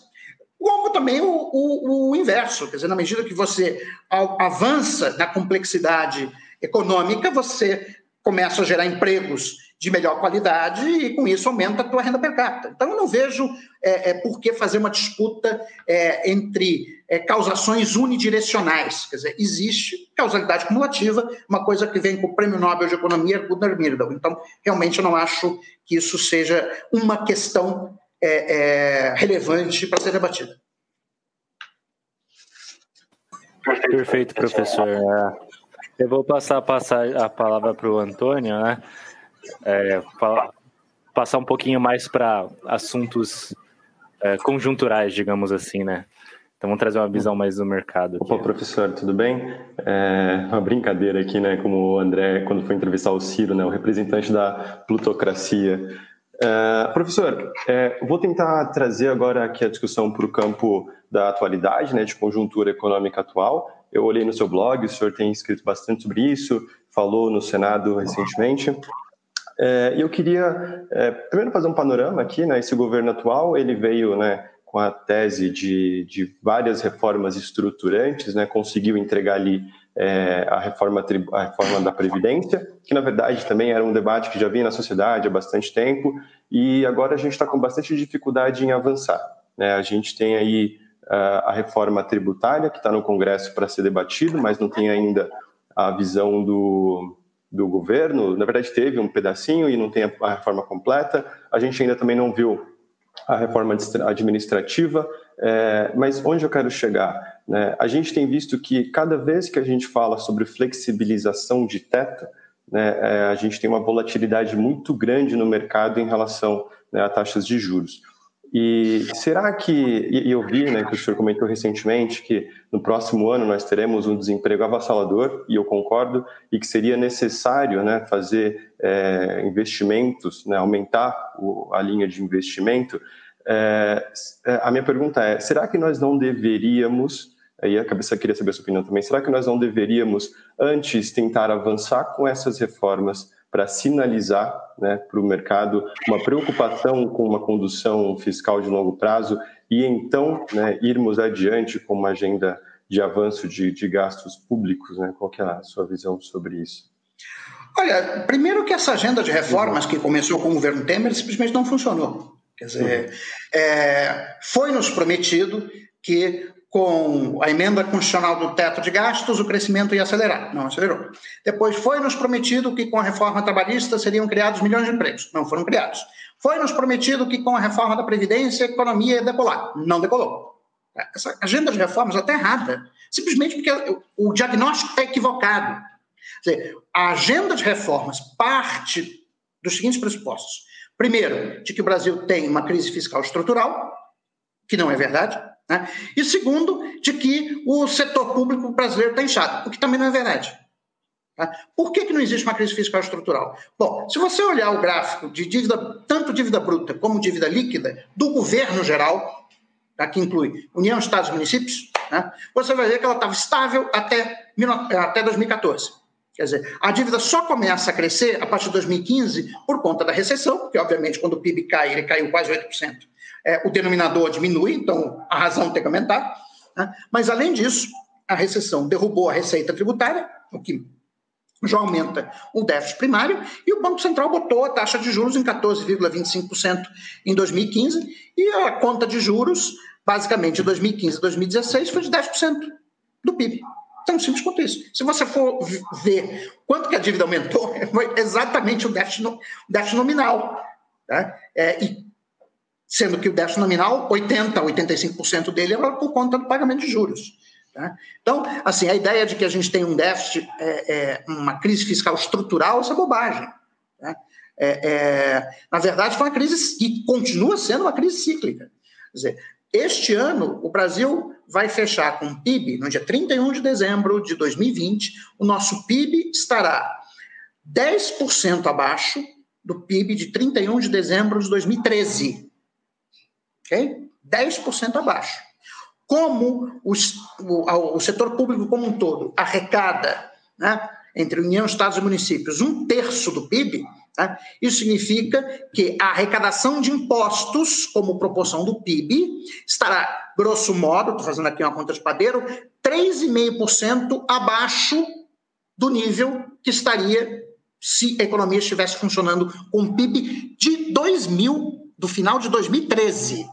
Speaker 5: como também o, o, o, inverso, quer dizer, na medida que você avança na complexidade econômica, você começa a gerar empregos de melhor qualidade e com isso aumenta a tua renda per capita. Então eu não vejo é, é, por que fazer uma disputa é, entre é, causações unidirecionais. Quer dizer, existe causalidade cumulativa, uma coisa que vem com o Prêmio Nobel de Economia, Gunnar Myrdal. Então, realmente eu não acho que isso seja uma questão é, é, relevante para ser debatida.
Speaker 3: Perfeito, professor. Eu vou passar, passar a palavra para o Antônio, né? É, passar um pouquinho mais para assuntos é, conjunturais, digamos assim, né? Então vamos trazer uma visão mais do mercado.
Speaker 4: Aqui. Opa, professor, tudo bem? É uma brincadeira aqui, né? Como o André, quando foi entrevistar o Ciro, né? O representante da plutocracia. É, professor, é, vou tentar trazer agora aqui a discussão para o campo da atualidade, né? De conjuntura econômica atual. Eu olhei no seu blog, o senhor tem escrito bastante sobre isso, falou no Senado recentemente. É, eu queria é, primeiro fazer um panorama aqui, né? Esse governo atual ele veio, né, com a tese de, de várias reformas estruturantes, né? Conseguiu entregar ali é, a reforma a reforma da previdência, que na verdade também era um debate que já vinha na sociedade há bastante tempo e agora a gente está com bastante dificuldade em avançar. Né? A gente tem aí a reforma tributária que está no Congresso para ser debatido, mas não tem ainda a visão do do governo, na verdade teve um pedacinho e não tem a reforma completa. A gente ainda também não viu a reforma administrativa, é, mas onde eu quero chegar? Né? A gente tem visto que cada vez que a gente fala sobre flexibilização de teto, né, é, a gente tem uma volatilidade muito grande no mercado em relação né, a taxas de juros. E será que, e eu vi né, que o senhor comentou recentemente que no próximo ano nós teremos um desemprego avassalador, e eu concordo, e que seria necessário né, fazer é, investimentos, né, aumentar o, a linha de investimento. É, é a minha pergunta é: será que nós não deveríamos, aí a cabeça queria saber a sua opinião também, será que nós não deveríamos antes tentar avançar com essas reformas para sinalizar né, para o mercado uma preocupação com uma condução fiscal de longo prazo e então né, irmos adiante com uma agenda de avanço de, de gastos públicos? Né? Qual é a sua visão sobre isso?
Speaker 5: Olha, primeiro que essa agenda de reformas que começou com o governo Temer simplesmente não funcionou. Quer dizer, é, foi nos prometido que com a emenda constitucional do teto de gastos, o crescimento ia acelerar. Não acelerou. Depois foi nos prometido que com a reforma trabalhista seriam criados milhões de empregos. Não foram criados. Foi nos prometido que com a reforma da Previdência a economia ia decolar. Não decolou. Essa agenda de reformas está errada. Simplesmente porque o diagnóstico está equivocado. Dizer, a agenda de reformas parte dos seguintes pressupostos. Primeiro, de que o Brasil tem uma crise fiscal estrutural, que não é verdade. Né? E segundo, de que o setor público brasileiro está inchado, o que também não é verdade. Tá? Por que, que não existe uma crise fiscal estrutural? Bom, se você olhar o gráfico de dívida, tanto dívida bruta como dívida líquida, do governo geral, tá? que inclui União, Estados e municípios, né? você vai ver que ela estava estável até, até 2014. Quer dizer, a dívida só começa a crescer a partir de 2015 por conta da recessão, porque, obviamente, quando o PIB cai, ele caiu quase 8% é, o denominador diminui, então a razão tem que aumentar. Né? Mas, além disso, a recessão derrubou a receita tributária, o que já aumenta o déficit primário, e o Banco Central botou a taxa de juros em 14,25% em 2015, e a conta de juros, basicamente, de 2015 a 2016, foi de 10% do PIB. Tão simples quanto isso. Se você for ver quanto que a dívida aumentou, *laughs* foi exatamente o déficit, o déficit nominal. Tá? É, e sendo que o déficit nominal, 80% a 85% dele é por conta do pagamento de juros. Tá? Então, assim, a ideia de que a gente tem um déficit, é, é uma crise fiscal estrutural, isso é bobagem. Tá? É, é, na verdade, foi uma crise que continua sendo uma crise cíclica. Quer dizer, este ano, o Brasil vai fechar com o PIB, no dia 31 de dezembro de 2020, o nosso PIB estará 10% abaixo do PIB de 31 de dezembro de 2013 ok? 10% abaixo. Como os, o, o, setor público como um todo arrecada, né, entre União, Estados e municípios, um terço do PIB, né, isso significa que a arrecadação de impostos, como proporção do PIB, estará, grosso modo, estou fazendo aqui uma conta de padeiro, 3,5% abaixo do nível que estaria se a economia estivesse funcionando com PIB de 2000, do final de 2013.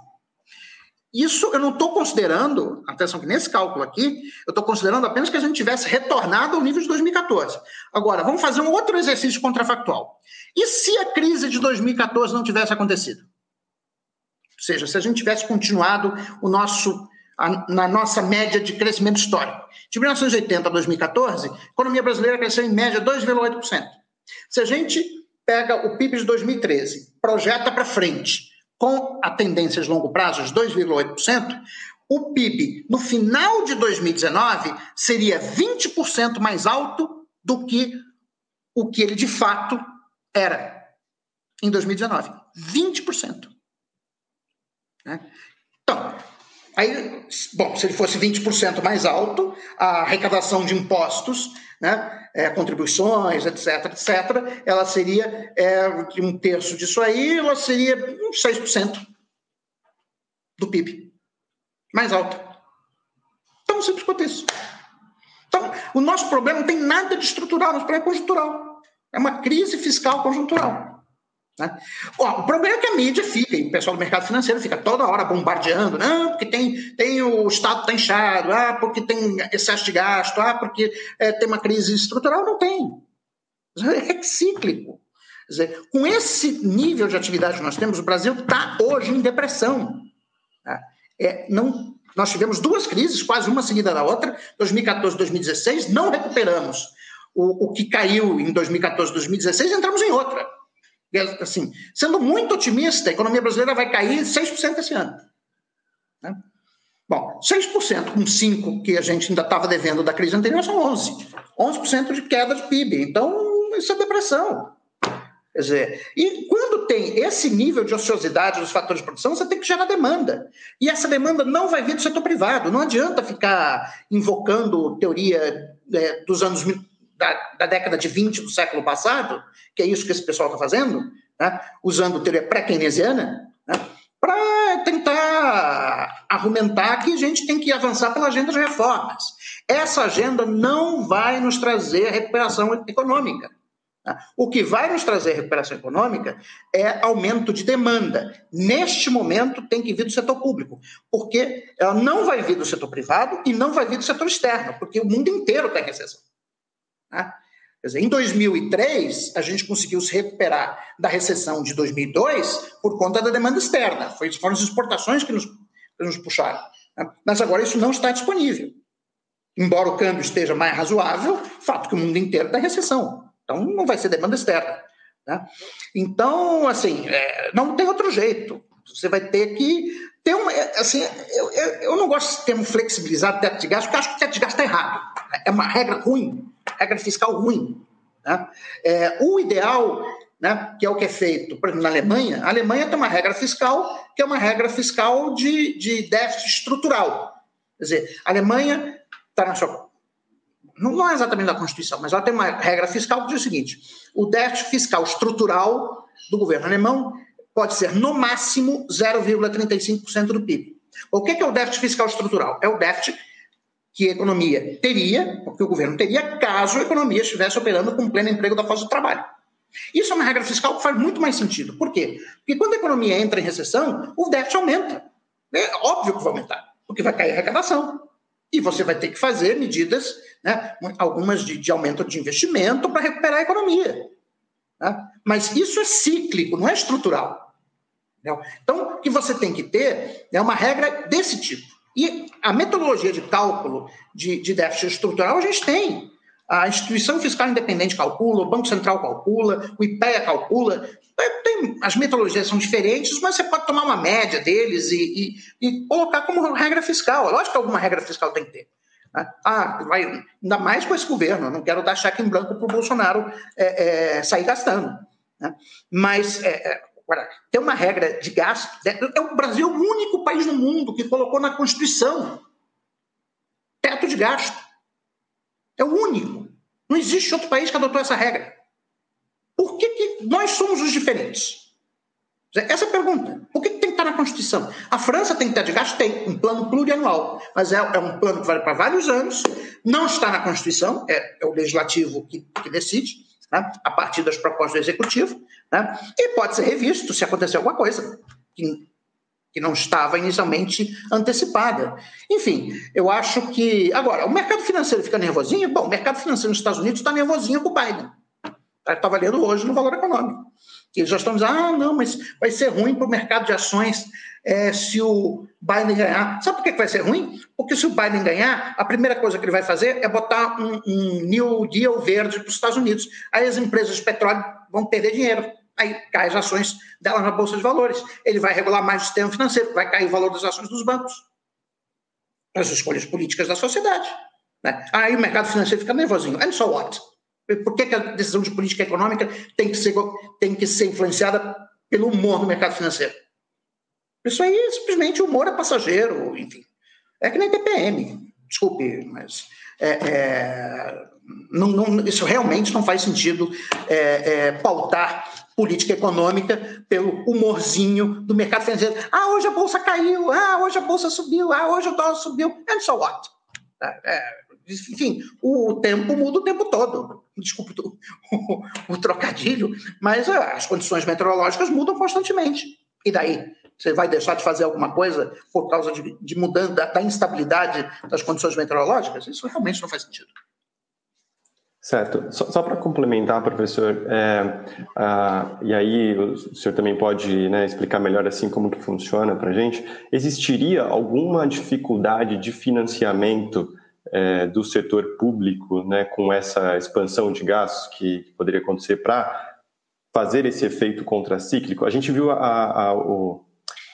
Speaker 5: Isso eu não estou considerando, atenção que nesse cálculo aqui, eu estou considerando apenas que a gente tivesse retornado ao nível de 2014. Agora, vamos fazer um outro exercício contrafactual. E se a crise de 2014 não tivesse acontecido? Ou seja, se a gente tivesse continuado o nosso, a, na nossa média de crescimento histórico. De 1980 a 2014, a economia brasileira cresceu em média 2,8%. Se a gente pega o PIB de 2013, projeta para frente, com a tendência de longo prazo de 2,8%, o PIB no final de 2019 seria 20% mais alto do que o que ele de fato era em 2019. 20%. Né? Então, aí, bom, se ele fosse 20% mais alto, a arrecadação de impostos né, é, contribuições, etc., etc., ela seria é, um terço disso aí, ela seria uns 6% do PIB. Mais alta. Tão simples quanto isso. Então, o nosso problema não tem nada de estrutural, nosso problema é conjuntural. É uma crise fiscal conjuntural. Né? Bom, o problema é que a mídia fica, e o pessoal do mercado financeiro fica toda hora bombardeando, não, porque tem, tem o Estado está inchado, ah, porque tem excesso de gasto, ah, porque é, tem uma crise estrutural. Não tem. É cíclico. Dizer, com esse nível de atividade que nós temos, o Brasil está hoje em depressão. Tá? É, não, nós tivemos duas crises, quase uma seguida da outra, 2014 e 2016, não recuperamos o, o que caiu em 2014 e 2016, entramos em outra. Assim, sendo muito otimista, a economia brasileira vai cair 6% esse ano. Né? Bom, 6% com 5% que a gente ainda estava devendo da crise anterior são 11%. 11% de queda de PIB. Então, isso é depressão. Quer dizer, e quando tem esse nível de ociosidade dos fatores de produção, você tem que gerar demanda. E essa demanda não vai vir do setor privado. Não adianta ficar invocando teoria é, dos anos da, da, década de 20 do século passado, que é isso que esse pessoal está fazendo, né? usando teoria pré-keynesiana, né? para tentar argumentar que a gente tem que avançar pela agenda de reformas. Essa agenda não vai nos trazer recuperação econômica. Tá? O que vai nos trazer recuperação econômica é aumento de demanda. Neste momento, tem que vir do setor público, porque ela não vai vir do setor privado e não vai vir do setor externo, porque o mundo inteiro está em recessão. Quer dizer, em 2003, a gente conseguiu se recuperar da recessão de 2002 por conta da demanda externa. Foram as exportações que nos, que nos puxaram. Tá? Mas agora isso não está disponível. Embora o câmbio esteja mais razoável, fato que o mundo inteiro está em recessão. Então, não vai ser demanda externa. Né? Então, assim, é, não tem outro jeito. Você vai ter que ter uma. É, assim, eu, eu, eu não gosto desse termo flexibilizado teto de gasto, porque acho que o teto de gasto está errado. É uma regra ruim, regra fiscal ruim. Né? É, o ideal, né, que é o que é feito, por exemplo, na Alemanha, a Alemanha tem uma regra fiscal que é uma regra fiscal de, de déficit estrutural. Quer dizer, a Alemanha está na sua não é exatamente da Constituição, mas ela tem uma regra fiscal que diz o seguinte: o déficit fiscal estrutural do governo alemão pode ser, no máximo, 0,35% do PIB. O que é o déficit fiscal estrutural? É o déficit que a economia teria, que o governo teria, caso a economia estivesse operando com pleno emprego da força de trabalho. Isso é uma regra fiscal que faz muito mais sentido. Por quê? Porque quando a economia entra em recessão, o déficit aumenta. É óbvio que vai aumentar, porque vai cair a arrecadação. E você vai ter que fazer medidas, né, algumas de, de aumento de investimento para recuperar a economia. Né? Mas isso é cíclico, não é estrutural. Então, o que você tem que ter é uma regra desse tipo. E a metodologia de cálculo de, de déficit estrutural a gente tem. A instituição fiscal independente calcula, o Banco Central calcula, o IPEA calcula. Tem, as metodologias são diferentes, mas você pode tomar uma média deles e, e, e colocar como regra fiscal. Lógico que alguma regra fiscal tem que ter. Né? Ah, vai, ainda mais com esse governo, não quero dar cheque em branco para o Bolsonaro é, é, sair gastando. Né? Mas é, é, agora, tem uma regra de gasto. Né? É o Brasil o único país no mundo que colocou na Constituição teto de gasto. É o único. Não existe outro país que adotou essa regra. Por que, que nós somos os diferentes? Essa é a pergunta. Por que, que tem que estar na Constituição? A França tem teto de gasto? Tem, um plano plurianual. Mas é, é um plano que vai para vários anos, não está na Constituição, é, é o legislativo que, que decide, né, a partir das propostas do Executivo, né, e pode ser revisto se acontecer alguma coisa que, que não estava inicialmente antecipada. Enfim, eu acho que. Agora, o mercado financeiro fica nervosinho? Bom, o mercado financeiro nos Estados Unidos está nervosinho com o Biden. Está valendo hoje no valor econômico. E já estamos ah, não, mas vai ser ruim para o mercado de ações é, se o Biden ganhar. Sabe por que vai ser ruim? Porque se o Biden ganhar, a primeira coisa que ele vai fazer é botar um, um New Deal verde para os Estados Unidos. Aí as empresas de petróleo vão perder dinheiro. Aí caem as ações delas na Bolsa de Valores. Ele vai regular mais o sistema financeiro, vai cair o valor das ações dos bancos. As escolhas políticas da sociedade. Né? Aí o mercado financeiro fica nervosinho. And so what? Por que, que, a decisão de política econômica tem que, ser, tem que ser influenciada pelo humor do mercado financeiro? Isso aí simplesmente humor é passageiro, enfim. É que nem TPM, desculpe, mas é, é, não, não, isso realmente não faz sentido é, é, pautar política econômica pelo humorzinho do mercado financeiro. Ah, hoje a bolsa caiu, ah, hoje a bolsa subiu, ah, hoje o dólar subiu, and so what? É, é enfim, o tempo muda o tempo todo. Desculpe o, o, trocadilho, mas as condições meteorológicas mudam constantemente. E daí? Você vai deixar de fazer alguma coisa por causa de, de mudança da, da instabilidade das condições meteorológicas? Isso realmente não faz sentido.
Speaker 4: Certo. Só, só para complementar, professor, é, e aí o senhor também pode né, explicar melhor assim como que funciona para a gente. Existiria alguma dificuldade de financiamento é, do setor público né, com essa expansão de gastos que, poderia acontecer para fazer esse efeito contracíclico? A gente viu a, a, o,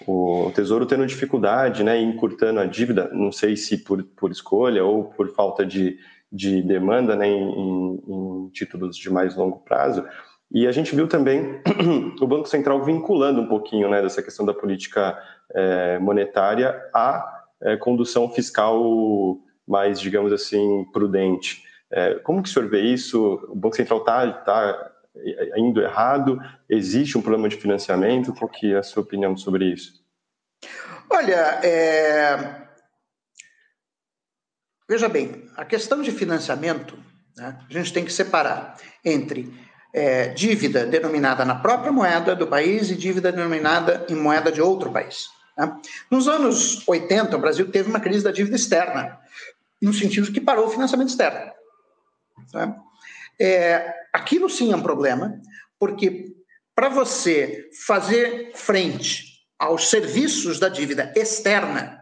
Speaker 4: o Tesouro tendo dificuldade né, encurtando a dívida, não sei se por, por escolha ou por falta de de demanda né, em, em, títulos de mais longo prazo. E a gente viu também *clears throat* o Banco Central vinculando um pouquinho né, dessa questão da política é, monetária à é, condução fiscal mais, digamos assim, prudente. É, como que o senhor vê isso? O Banco Central está tá indo errado? Existe um problema de financiamento? Qual que é a sua opinião sobre isso?
Speaker 5: Olha, é, Veja bem, a questão de financiamento, né, a gente tem que separar entre é, dívida denominada na própria moeda do país e dívida denominada em moeda de outro país. Né? Nos anos 80, o Brasil teve uma crise da dívida externa, no sentido que parou o financiamento externo. Né? É, aquilo sim é um problema, porque para você fazer frente aos serviços da dívida externa,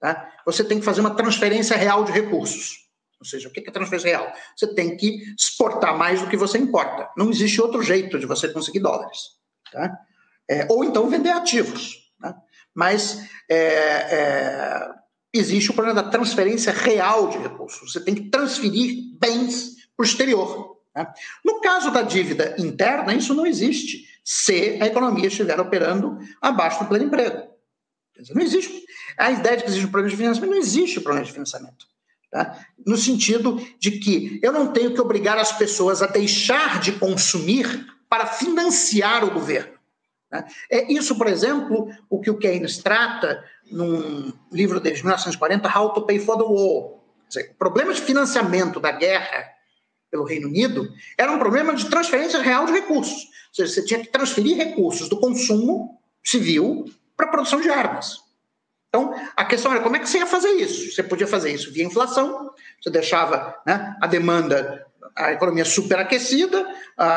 Speaker 5: Tá? Você tem que fazer uma transferência real de recursos. Ou seja, o que é transferência real? Você tem que exportar mais do que você importa. Não existe outro jeito de você conseguir dólares. Tá? É, ou então vender ativos. Tá? Mas é, é, existe o problema da transferência real de recursos. Você tem que transferir bens para o exterior. Tá? No caso da dívida interna, isso não existe se a economia estiver operando abaixo do pleno emprego. Não existe. A ideia de que existe um problema de financiamento, não existe problema de financiamento. Tá? No sentido de que eu não tenho que obrigar as pessoas a deixar de consumir para financiar o governo. Tá? É isso, por exemplo, o que o Keynes trata num livro de 1940, How to Pay for the War. Dizer, o problema de financiamento da guerra pelo Reino Unido era um problema de transferência real de recursos. Ou seja, você tinha que transferir recursos do consumo civil para a produção de armas. Então, a questão era como é que você ia fazer isso? Você podia fazer isso via inflação, você deixava né, a demanda, a economia superaquecida,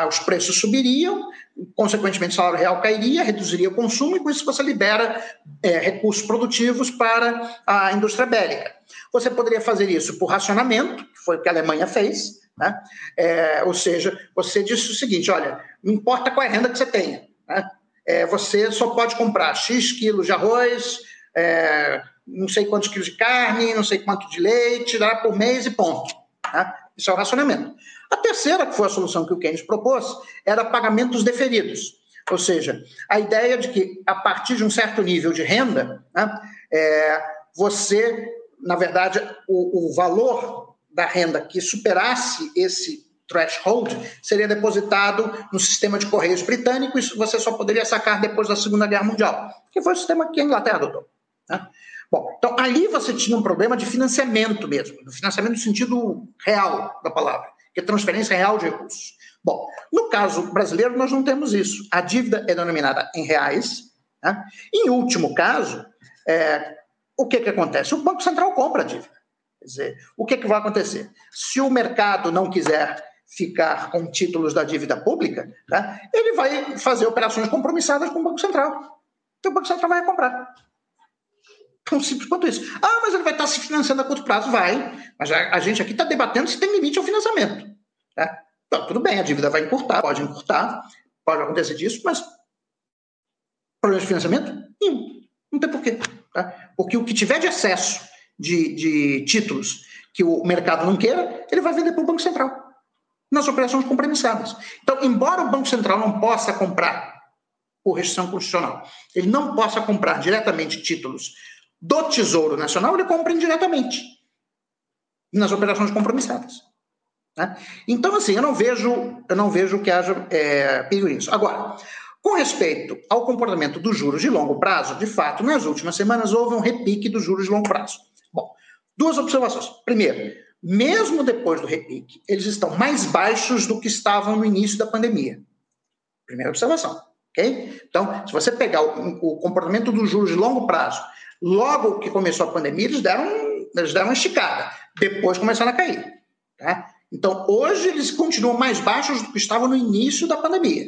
Speaker 5: os preços subiriam, consequentemente o salário real cairia, reduziria o consumo, e com isso você libera é, recursos produtivos para a indústria bélica. Você poderia fazer isso por racionamento, que foi o que a Alemanha fez, né? É, ou seja, você disse o seguinte: olha, não importa qual é a renda que você tenha, né? é, você só pode comprar X quilos de arroz, é, não sei quantos quilos de carne, não sei quanto de leite, dá por mês e ponto. Tá? Isso é o racionamento. A terceira, que foi a solução que o Keynes propôs, era pagamentos deferidos. Ou seja, a ideia de que, a partir de um certo nível de renda, né, é, você, na verdade, o, o valor da renda que superasse esse threshold seria depositado no sistema de correios britânico e você só poderia sacar depois da Segunda Guerra Mundial, que foi o sistema que a Inglaterra adotou. Né? Bom, então ali você tinha um problema de financiamento mesmo, do financiamento no sentido real da palavra, que é transferência real de recursos. Bom, no caso brasileiro nós não temos isso. A dívida é denominada em reais. Né? Em último caso, é, o que, que acontece? O Banco Central compra a dívida. Quer dizer, o que, que vai acontecer? Se o mercado não quiser ficar com títulos da dívida pública, tá? ele vai fazer operações compromissadas com o Banco Central. Então o Banco Central vai comprar. Tão simples quanto isso. Ah, mas ele vai estar se financiando a curto prazo? Vai. Mas a, gente aqui está debatendo se tem limite ao financiamento. Tá? Então, tudo bem, a dívida vai encurtar, pode encurtar, pode acontecer disso, mas problema de financiamento? Nenhum. Não tem porquê. Tá? Porque o que tiver de excesso de, de títulos que o mercado não queira, ele vai vender para o Banco Central nas operações compromissadas. Então, embora o Banco Central não possa comprar por restrição constitucional, ele não possa comprar diretamente títulos do Tesouro Nacional, ele compra indiretamente nas operações compromissadas. Né? Então, assim, eu não vejo, eu não vejo que haja é, perigo nisso. Agora, com respeito ao comportamento dos juros de longo prazo, de fato, nas últimas semanas houve um repique dos juros de longo prazo. Duas observações. Primeiro, mesmo depois do repique, eles estão mais baixos do que estavam no início da pandemia. Primeira observação. ok? Então, se você pegar o, o comportamento dos juros de longo prazo, logo que começou a pandemia, eles deram, eles deram uma esticada. Depois começaram a cair. Tá? Então, hoje eles continuam mais baixos do que estavam no início da pandemia.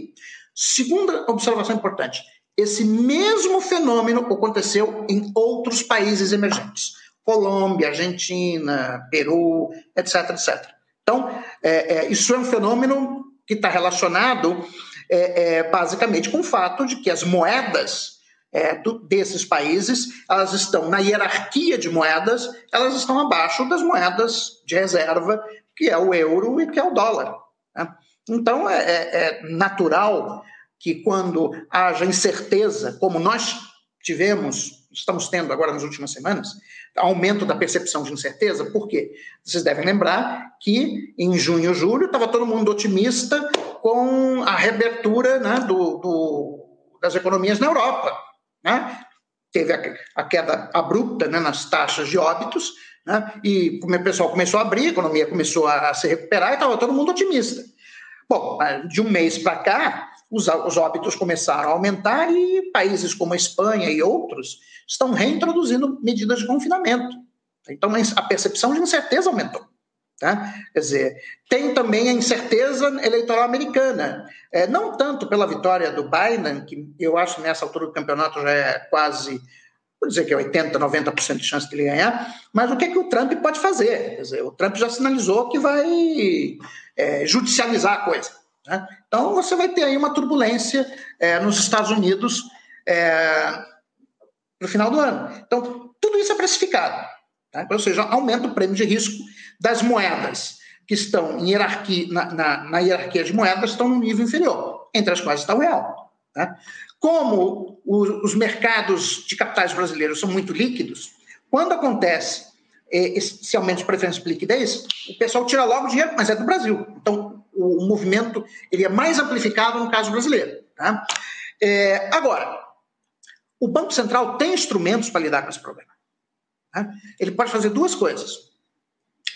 Speaker 5: Segunda observação importante: esse mesmo fenômeno aconteceu em outros países emergentes. Colômbia, Argentina, Peru, etc, etc. Então, é, é, isso é um fenômeno que está relacionado é, é, basicamente com o fato de que as moedas é, do, desses países, elas estão na hierarquia de moedas, elas estão abaixo das moedas de reserva, que é o euro e que é o dólar. Né? Então, é, é, é natural que quando haja incerteza, como nós tivemos, estamos tendo agora nas últimas semanas, aumento da percepção de incerteza, por quê? Vocês devem lembrar que em junho e julho estava todo mundo otimista com a reabertura né, do, do, das economias na Europa. Né? Teve a, a, queda abrupta né, nas taxas de óbitos, né, e o pessoal começou a abrir, a economia começou a, a se recuperar e estava todo mundo otimista. Bom, de um mês para cá, os, os óbitos começaram a aumentar e países como a Espanha e outros estão reintroduzindo medidas de confinamento. Então, a percepção de incerteza aumentou. Tá? Quer dizer, tem também a incerteza eleitoral americana. É, não tanto pela vitória do Biden, que eu acho nessa altura do campeonato já é quase, vou dizer que é 80%, 90% de chance de ele ganhar, mas o que, é que o Trump pode fazer? Quer dizer, o Trump já sinalizou que vai é, judicializar a coisa. Né? Então, você vai ter aí uma turbulência é, nos Estados Unidos é, no final do ano. Então, tudo isso é precificado. Tá? Ou seja, aumenta o prêmio de risco das moedas que estão em hierarquia, na, na, na hierarquia de moedas estão no nível inferior, entre as quais está o real. Tá? Como os mercados de capitais brasileiros são muito líquidos, quando acontece esse aumento de preferência de liquidez, o pessoal tira logo dinheiro, mas é do Brasil. Então, o, movimento ele é mais amplificado no caso brasileiro. Tá? É, agora, o Banco Central tem instrumentos para lidar com esse problema. Tá? Ele pode fazer duas coisas.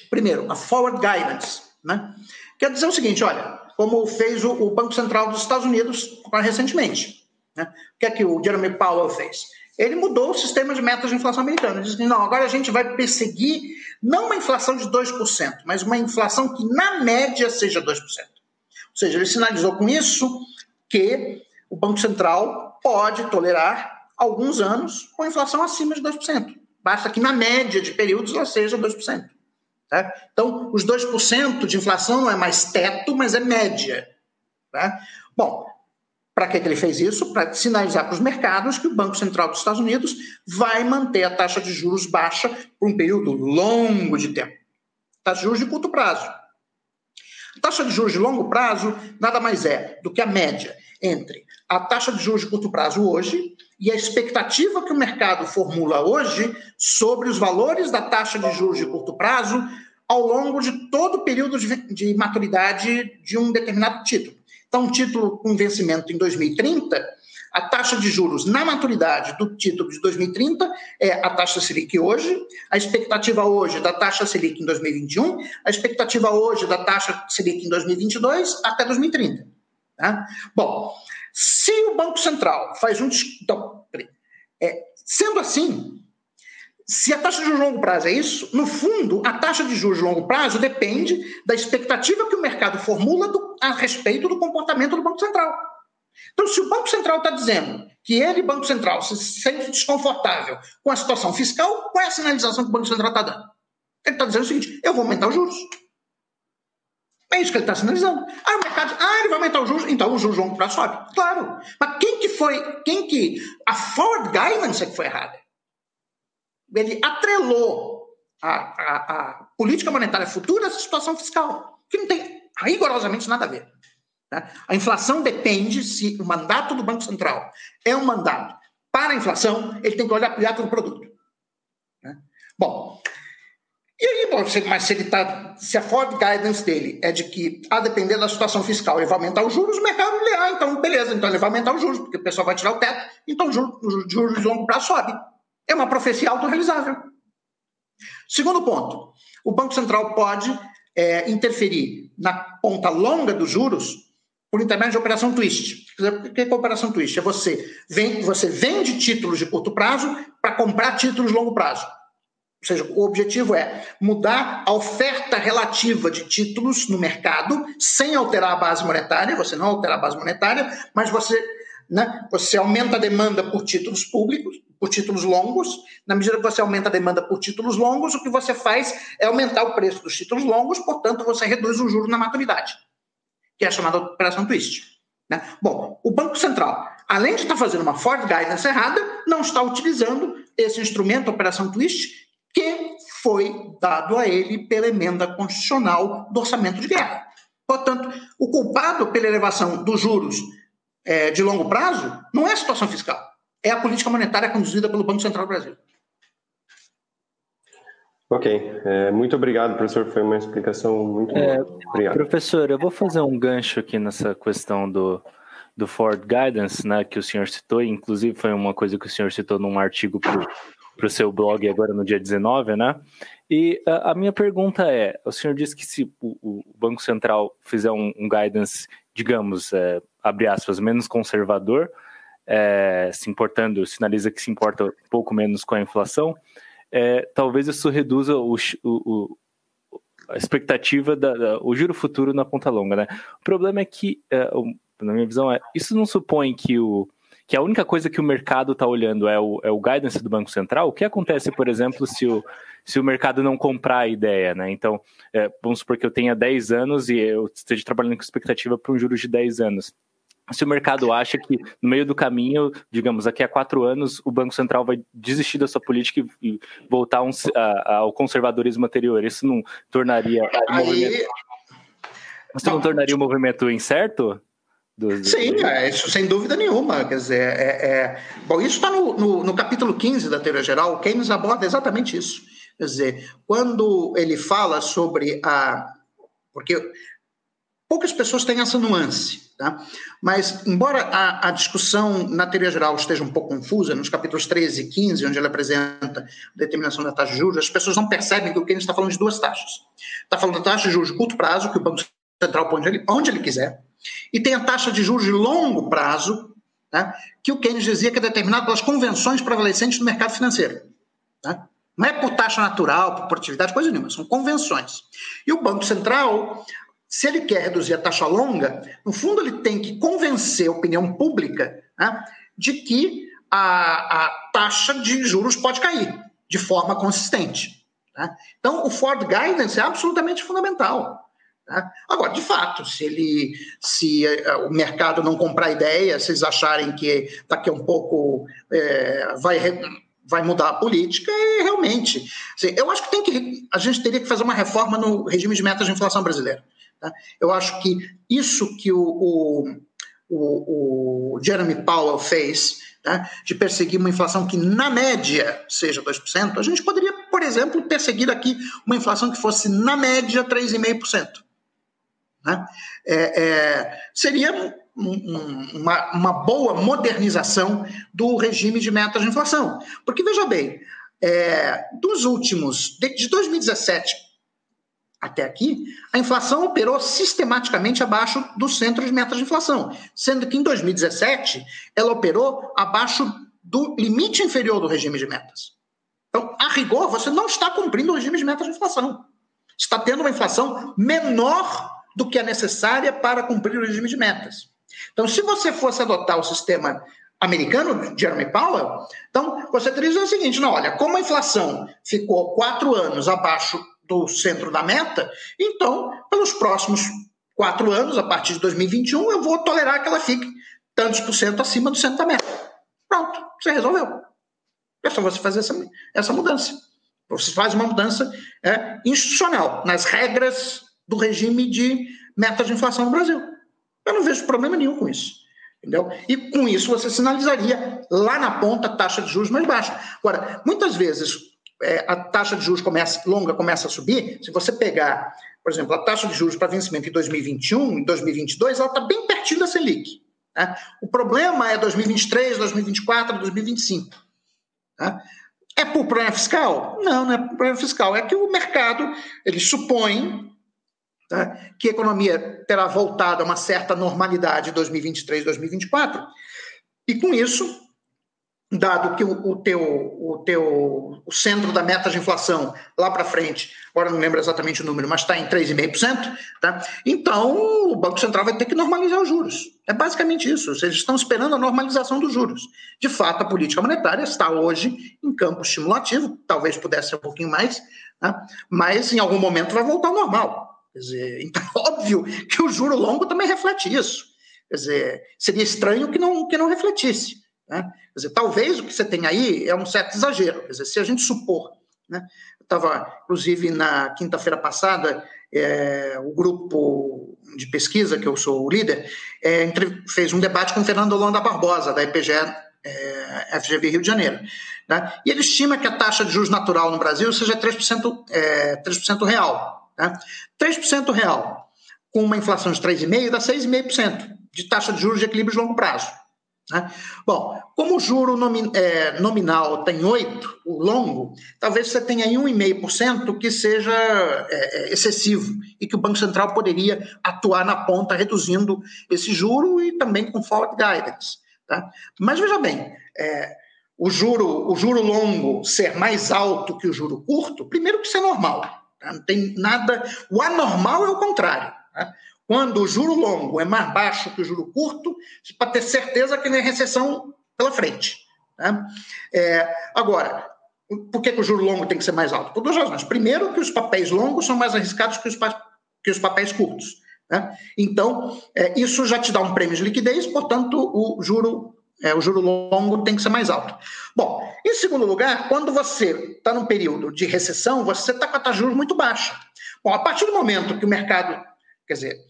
Speaker 5: Primeiro, a forward guidance, né? Quer dizer o seguinte, olha, como fez o, o Banco Central dos Estados Unidos recentemente. Né? O que é que o Jeremy Powell fez? Ele mudou o sistema de metas de inflação americana. Ele disse que não, agora a gente vai perseguir não uma inflação de 2%, mas uma inflação que na média seja 2%. Ou seja, ele sinalizou com isso que o Banco Central pode tolerar alguns anos com inflação acima de 2%. Basta que na média de períodos ela seja 2%. Tá? Então, os 2% de inflação não é mais teto, mas é média. Tá? Bom, para que, que ele fez isso? Para sinalizar para os mercados que o Banco Central dos Estados Unidos vai manter a taxa de juros baixa por um período longo de tempo. Taxa de juros de curto prazo. A taxa de juros de longo prazo nada mais é do que a média entre a taxa de juros de curto prazo hoje e a expectativa que o mercado formula hoje sobre os valores da taxa de juros de curto prazo ao longo de todo o período de, de maturidade de um determinado título. Então, um título com vencimento em 2030, a taxa de juros na maturidade do título de 2030 é a taxa Selic hoje, a expectativa hoje da taxa Selic em 2021, a expectativa hoje da taxa Selic em 2022 até 2030. Tá? Bom, se o Banco Central faz um. Então, é, sendo assim, se a taxa de juros longo prazo é isso, no fundo, a taxa de juros longo prazo depende da expectativa que o mercado formula do, a respeito do comportamento do Banco Central. Então, se o Banco Central está dizendo que ele, Banco Central, se sente desconfortável com a situação fiscal, qual é a sinalização que o Banco Central está dando? Ele está dizendo o seguinte: eu vou aumentar os juros. É isso que ele está sinalizando. Aí o mercado, ah, ele vai aumentar os juros, então o juros longo prazo sobe. Claro. Mas quem que foi, quem que, a forward guidance é que foi errada. Ele atrelou a, a, a política monetária futura à situação fiscal, que não tem rigorosamente nada a ver. Né? A inflação depende se o mandato do Banco Central é um mandato para a inflação, ele tem que olhar para o ato do produto. Né? Bom, e aí, bom, mas se ele tá, se a forward guidance dele é de que, a depender da situação fiscal, ele vai aumentar os juros, o mercado lê, ah, então beleza, então ele vai aumentar os juros, porque o pessoal vai tirar o teto, então os juros, juros de longo prazo sobe. É uma profecia autorrealizável. Segundo ponto, o Banco Central pode é, interferir na ponta longa dos juros por intermédio de operação twist. O que é operação twist? É você, vem, você vende títulos de curto prazo para comprar títulos de longo prazo. Ou seja, o objetivo é mudar a oferta relativa de títulos no mercado sem alterar a base monetária, você não alterar a base monetária, mas você, né, você aumenta a demanda por títulos públicos, por títulos longos. Na medida que você aumenta a demanda por títulos longos, o que você faz é aumentar o preço dos títulos longos, portanto, você reduz o juro na maturidade, que é chamada operação twist. Né? Bom, o Banco Central, além de estar fazendo uma Ford Guidance errada, não está utilizando esse instrumento, operação twist, que foi dado a ele pela emenda constitucional do orçamento de guerra. Portanto, o culpado pela elevação dos juros é, de longo prazo não é a situação fiscal, é a política monetária conduzida pelo Banco Central do Brasil.
Speaker 4: Ok, é, muito obrigado, professor. Foi uma explicação muito
Speaker 3: é, boa. Professor, eu vou fazer um gancho aqui nessa questão do, do Ford Guidance, né, que o senhor citou, inclusive foi uma coisa que o senhor citou num artigo para para o seu blog agora no dia 19, né? E a, a, minha pergunta é: o senhor disse que se o, o Banco Central fizer um, um guidance, digamos, é, abre aspas, menos conservador, é, se importando, sinaliza que se importa um pouco menos com a inflação, é, talvez isso reduza o, o, a expectativa da, da, o juro futuro na ponta longa, né? O problema é que, é, na minha visão, é isso não supõe que o que a única coisa que o mercado está olhando é o, é o guidance do Banco Central, o que acontece, por exemplo, se o, se o mercado não comprar a ideia, né? Então, é, vamos supor que eu tenha 10 anos e eu esteja trabalhando com expectativa para um juros de 10 anos. Se o mercado acha que no meio do caminho, digamos, daqui a quatro anos, o Banco Central vai desistir da sua política e, voltar um, a, ao conservadorismo anterior, isso não tornaria o movimento. Você não tornaria o movimento incerto?
Speaker 5: Do, Sim, é, isso sem dúvida nenhuma. Quer dizer, é, é... bom, isso está no, no, no, capítulo 15 da teoria geral, o Keynes aborda exatamente isso. Quer dizer, quando ele fala sobre a. Porque poucas pessoas têm essa nuance, tá? Mas, embora a, a, discussão na teoria geral esteja um pouco confusa, nos capítulos 13 e 15, onde ele apresenta a determinação da taxa de juros, as pessoas não percebem que o Keynes está falando de duas taxas. Está falando da taxa de juros de curto prazo, que o Banco Central põe onde ele, onde ele quiser, e tem a taxa de juros de longo prazo, né, que o Keynes dizia que é determinado pelas convenções prevalecentes do mercado financeiro. Né? Não é por taxa natural, por produtividade, coisa nenhuma, são convenções. E o Banco Central, se ele quer reduzir a taxa longa, no fundo ele tem que convencer a opinião pública né, de que a, a, taxa de juros pode cair de forma consistente. Né? Então, o Ford Guidance é absolutamente fundamental. Né? Agora, de fato, se ele, se eh, o mercado não comprar ideia, se eles acharem que daqui a um pouco é, vai vai mudar a política e realmente. Assim, eu acho que tem que a gente teria que fazer uma reforma no regime de metas de inflação brasileiro. Tá? Eu acho que isso que o, o, o, o Jeremy Powell fez, tá? de perseguir uma inflação que, na média, seja 2%, a gente poderia, por exemplo, perseguir aqui uma inflação que fosse, na média, 3,5%. Né? É, é, seria um, uma, uma, boa modernização do regime de metas de inflação. Porque, veja bem, é, dos últimos, de, de 2017 até aqui, a inflação operou sistematicamente abaixo do centro de metas de inflação, sendo que em 2017 ela operou abaixo do limite inferior do regime de metas. Então, a rigor, você não está cumprindo o regime de metas de inflação. Está tendo uma inflação menor do que é necessária para cumprir o regime de metas. Então, se você fosse adotar o sistema americano, Jeremy Powell, então você teria o seguinte: não, olha, como a inflação ficou quatro anos abaixo do centro da meta, então, pelos próximos quatro anos, a partir de 2021, eu vou tolerar que ela fique tantos por cento acima do centro da meta. Pronto, você resolveu. É só você fazer essa, essa mudança. Você faz uma mudança é, institucional nas regras do regime de metas de inflação no Brasil. Eu não vejo problema nenhum com isso. Entendeu? E com isso você sinalizaria lá na ponta a taxa de juros mais baixa. Agora, muitas vezes é, a taxa de juros começa, longa começa a subir. Se você pegar, por exemplo, a taxa de juros para vencimento em 2021, em 2022, ela está bem pertinho da Selic. Né? O problema é 2023, 2024, 2025. Né? É por problema fiscal? Não, não é por problema fiscal. É que o mercado ele supõe tá? que a economia terá voltado a uma certa normalidade em 2023, 2024, e com isso dado que o, o, teu, o teu o centro da meta de inflação lá para frente, agora não lembro exatamente o número, mas está em 3,5%, tá? então o Banco Central vai ter que normalizar os juros. É basicamente isso. Eles estão esperando a normalização dos juros. De fato, a política monetária está hoje em campo estimulativo, talvez pudesse ser um pouquinho mais, tá? mas em algum momento vai voltar ao normal. Quer dizer, *laughs* então é óbvio que o juro longo também reflete isso. Quer dizer, seria estranho que não, que não refletisse. Né? Quer dizer, talvez o que você tem aí é um certo exagero. Quer dizer, se a gente supor, né? eu estava, inclusive, na quinta-feira passada, é, o grupo de pesquisa, que eu sou o líder, é, entre, fez um debate com o Fernando Holanda Barbosa, da IPGE é, FGV Rio de Janeiro. Né? E ele estima que a taxa de juros natural no Brasil seja 3%, é, 3% real. Né? 3% real, com uma inflação de 3,5%, dá 6,5% de taxa de juros de equilíbrio de longo prazo. Né? Bom, como o juro nomi é, nominal tem 8, o longo, talvez você tenha aí 1,5% que seja é, é, excessivo e que o Banco Central poderia atuar na ponta reduzindo esse juro e também com forward guidance. Tá? Mas veja bem, é, o, juro, o juro longo ser mais alto que o juro curto, primeiro que isso é normal. Tá? Não tem nada. O anormal é o contrário. Tá? Quando o juro longo é mais baixo que o juro curto, para ter certeza que vem recessão pela frente. Né? É, agora, por que, que, o juro longo tem que ser mais alto? Por duas razões. Primeiro, que os papéis longos são mais arriscados que os, que os papéis curtos. Né? Então, é, isso já te dá um prêmio de liquidez, portanto, o juro, é, o juro longo tem que ser mais alto. Bom, em segundo lugar, quando você está num período de recessão, você está com a taxa de juros muito baixa. Bom, a partir do momento que o mercado, quer dizer,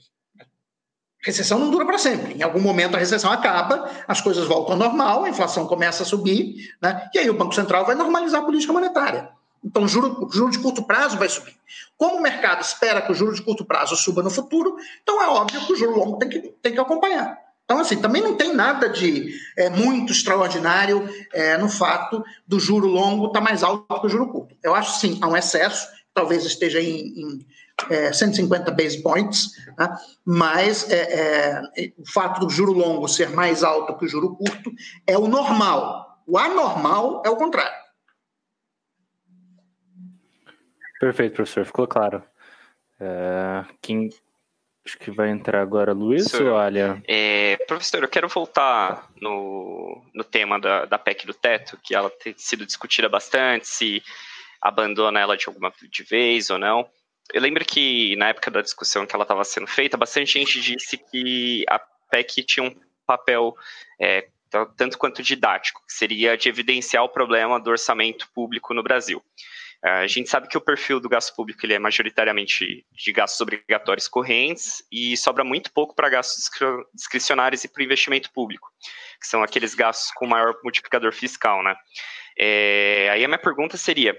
Speaker 5: recessão não dura para sempre. Em algum momento a recessão acaba, as coisas voltam ao normal, a inflação começa a subir, né? e aí o Banco Central vai normalizar a política monetária. Então, o juro, juro de curto prazo vai subir. Como o mercado espera que o juro de curto prazo suba no futuro, então é óbvio que o juro longo tem que, tem que acompanhar. Então, assim, também não tem nada de é, muito extraordinário é, no fato do juro longo estar tá mais alto que o juro curto. Eu acho, sim, há um excesso, talvez esteja em, em é, 150 base points, né? mas é, é, o fato do juro longo ser mais alto que o juro curto é o normal. O anormal é o contrário.
Speaker 3: Perfeito, professor, ficou claro. É, quem acho que vai entrar agora, Luiz Senhor, ou Alia?
Speaker 2: É, professor, eu quero voltar no, no tema da, da PEC do teto, que ela tem sido discutida bastante, se abandona ela de alguma de vez ou não eu lembro que na época da discussão que ela estava sendo feita, bastante gente disse que a PEC tinha um papel é, tanto quanto didático, que seria de evidenciar o problema do orçamento público no Brasil. É, a gente sabe que o perfil do gasto público ele é majoritariamente de gastos obrigatórios correntes e sobra muito pouco para gastos discricionários e para o investimento público, que são aqueles gastos com maior multiplicador fiscal, né? É, aí a minha pergunta seria: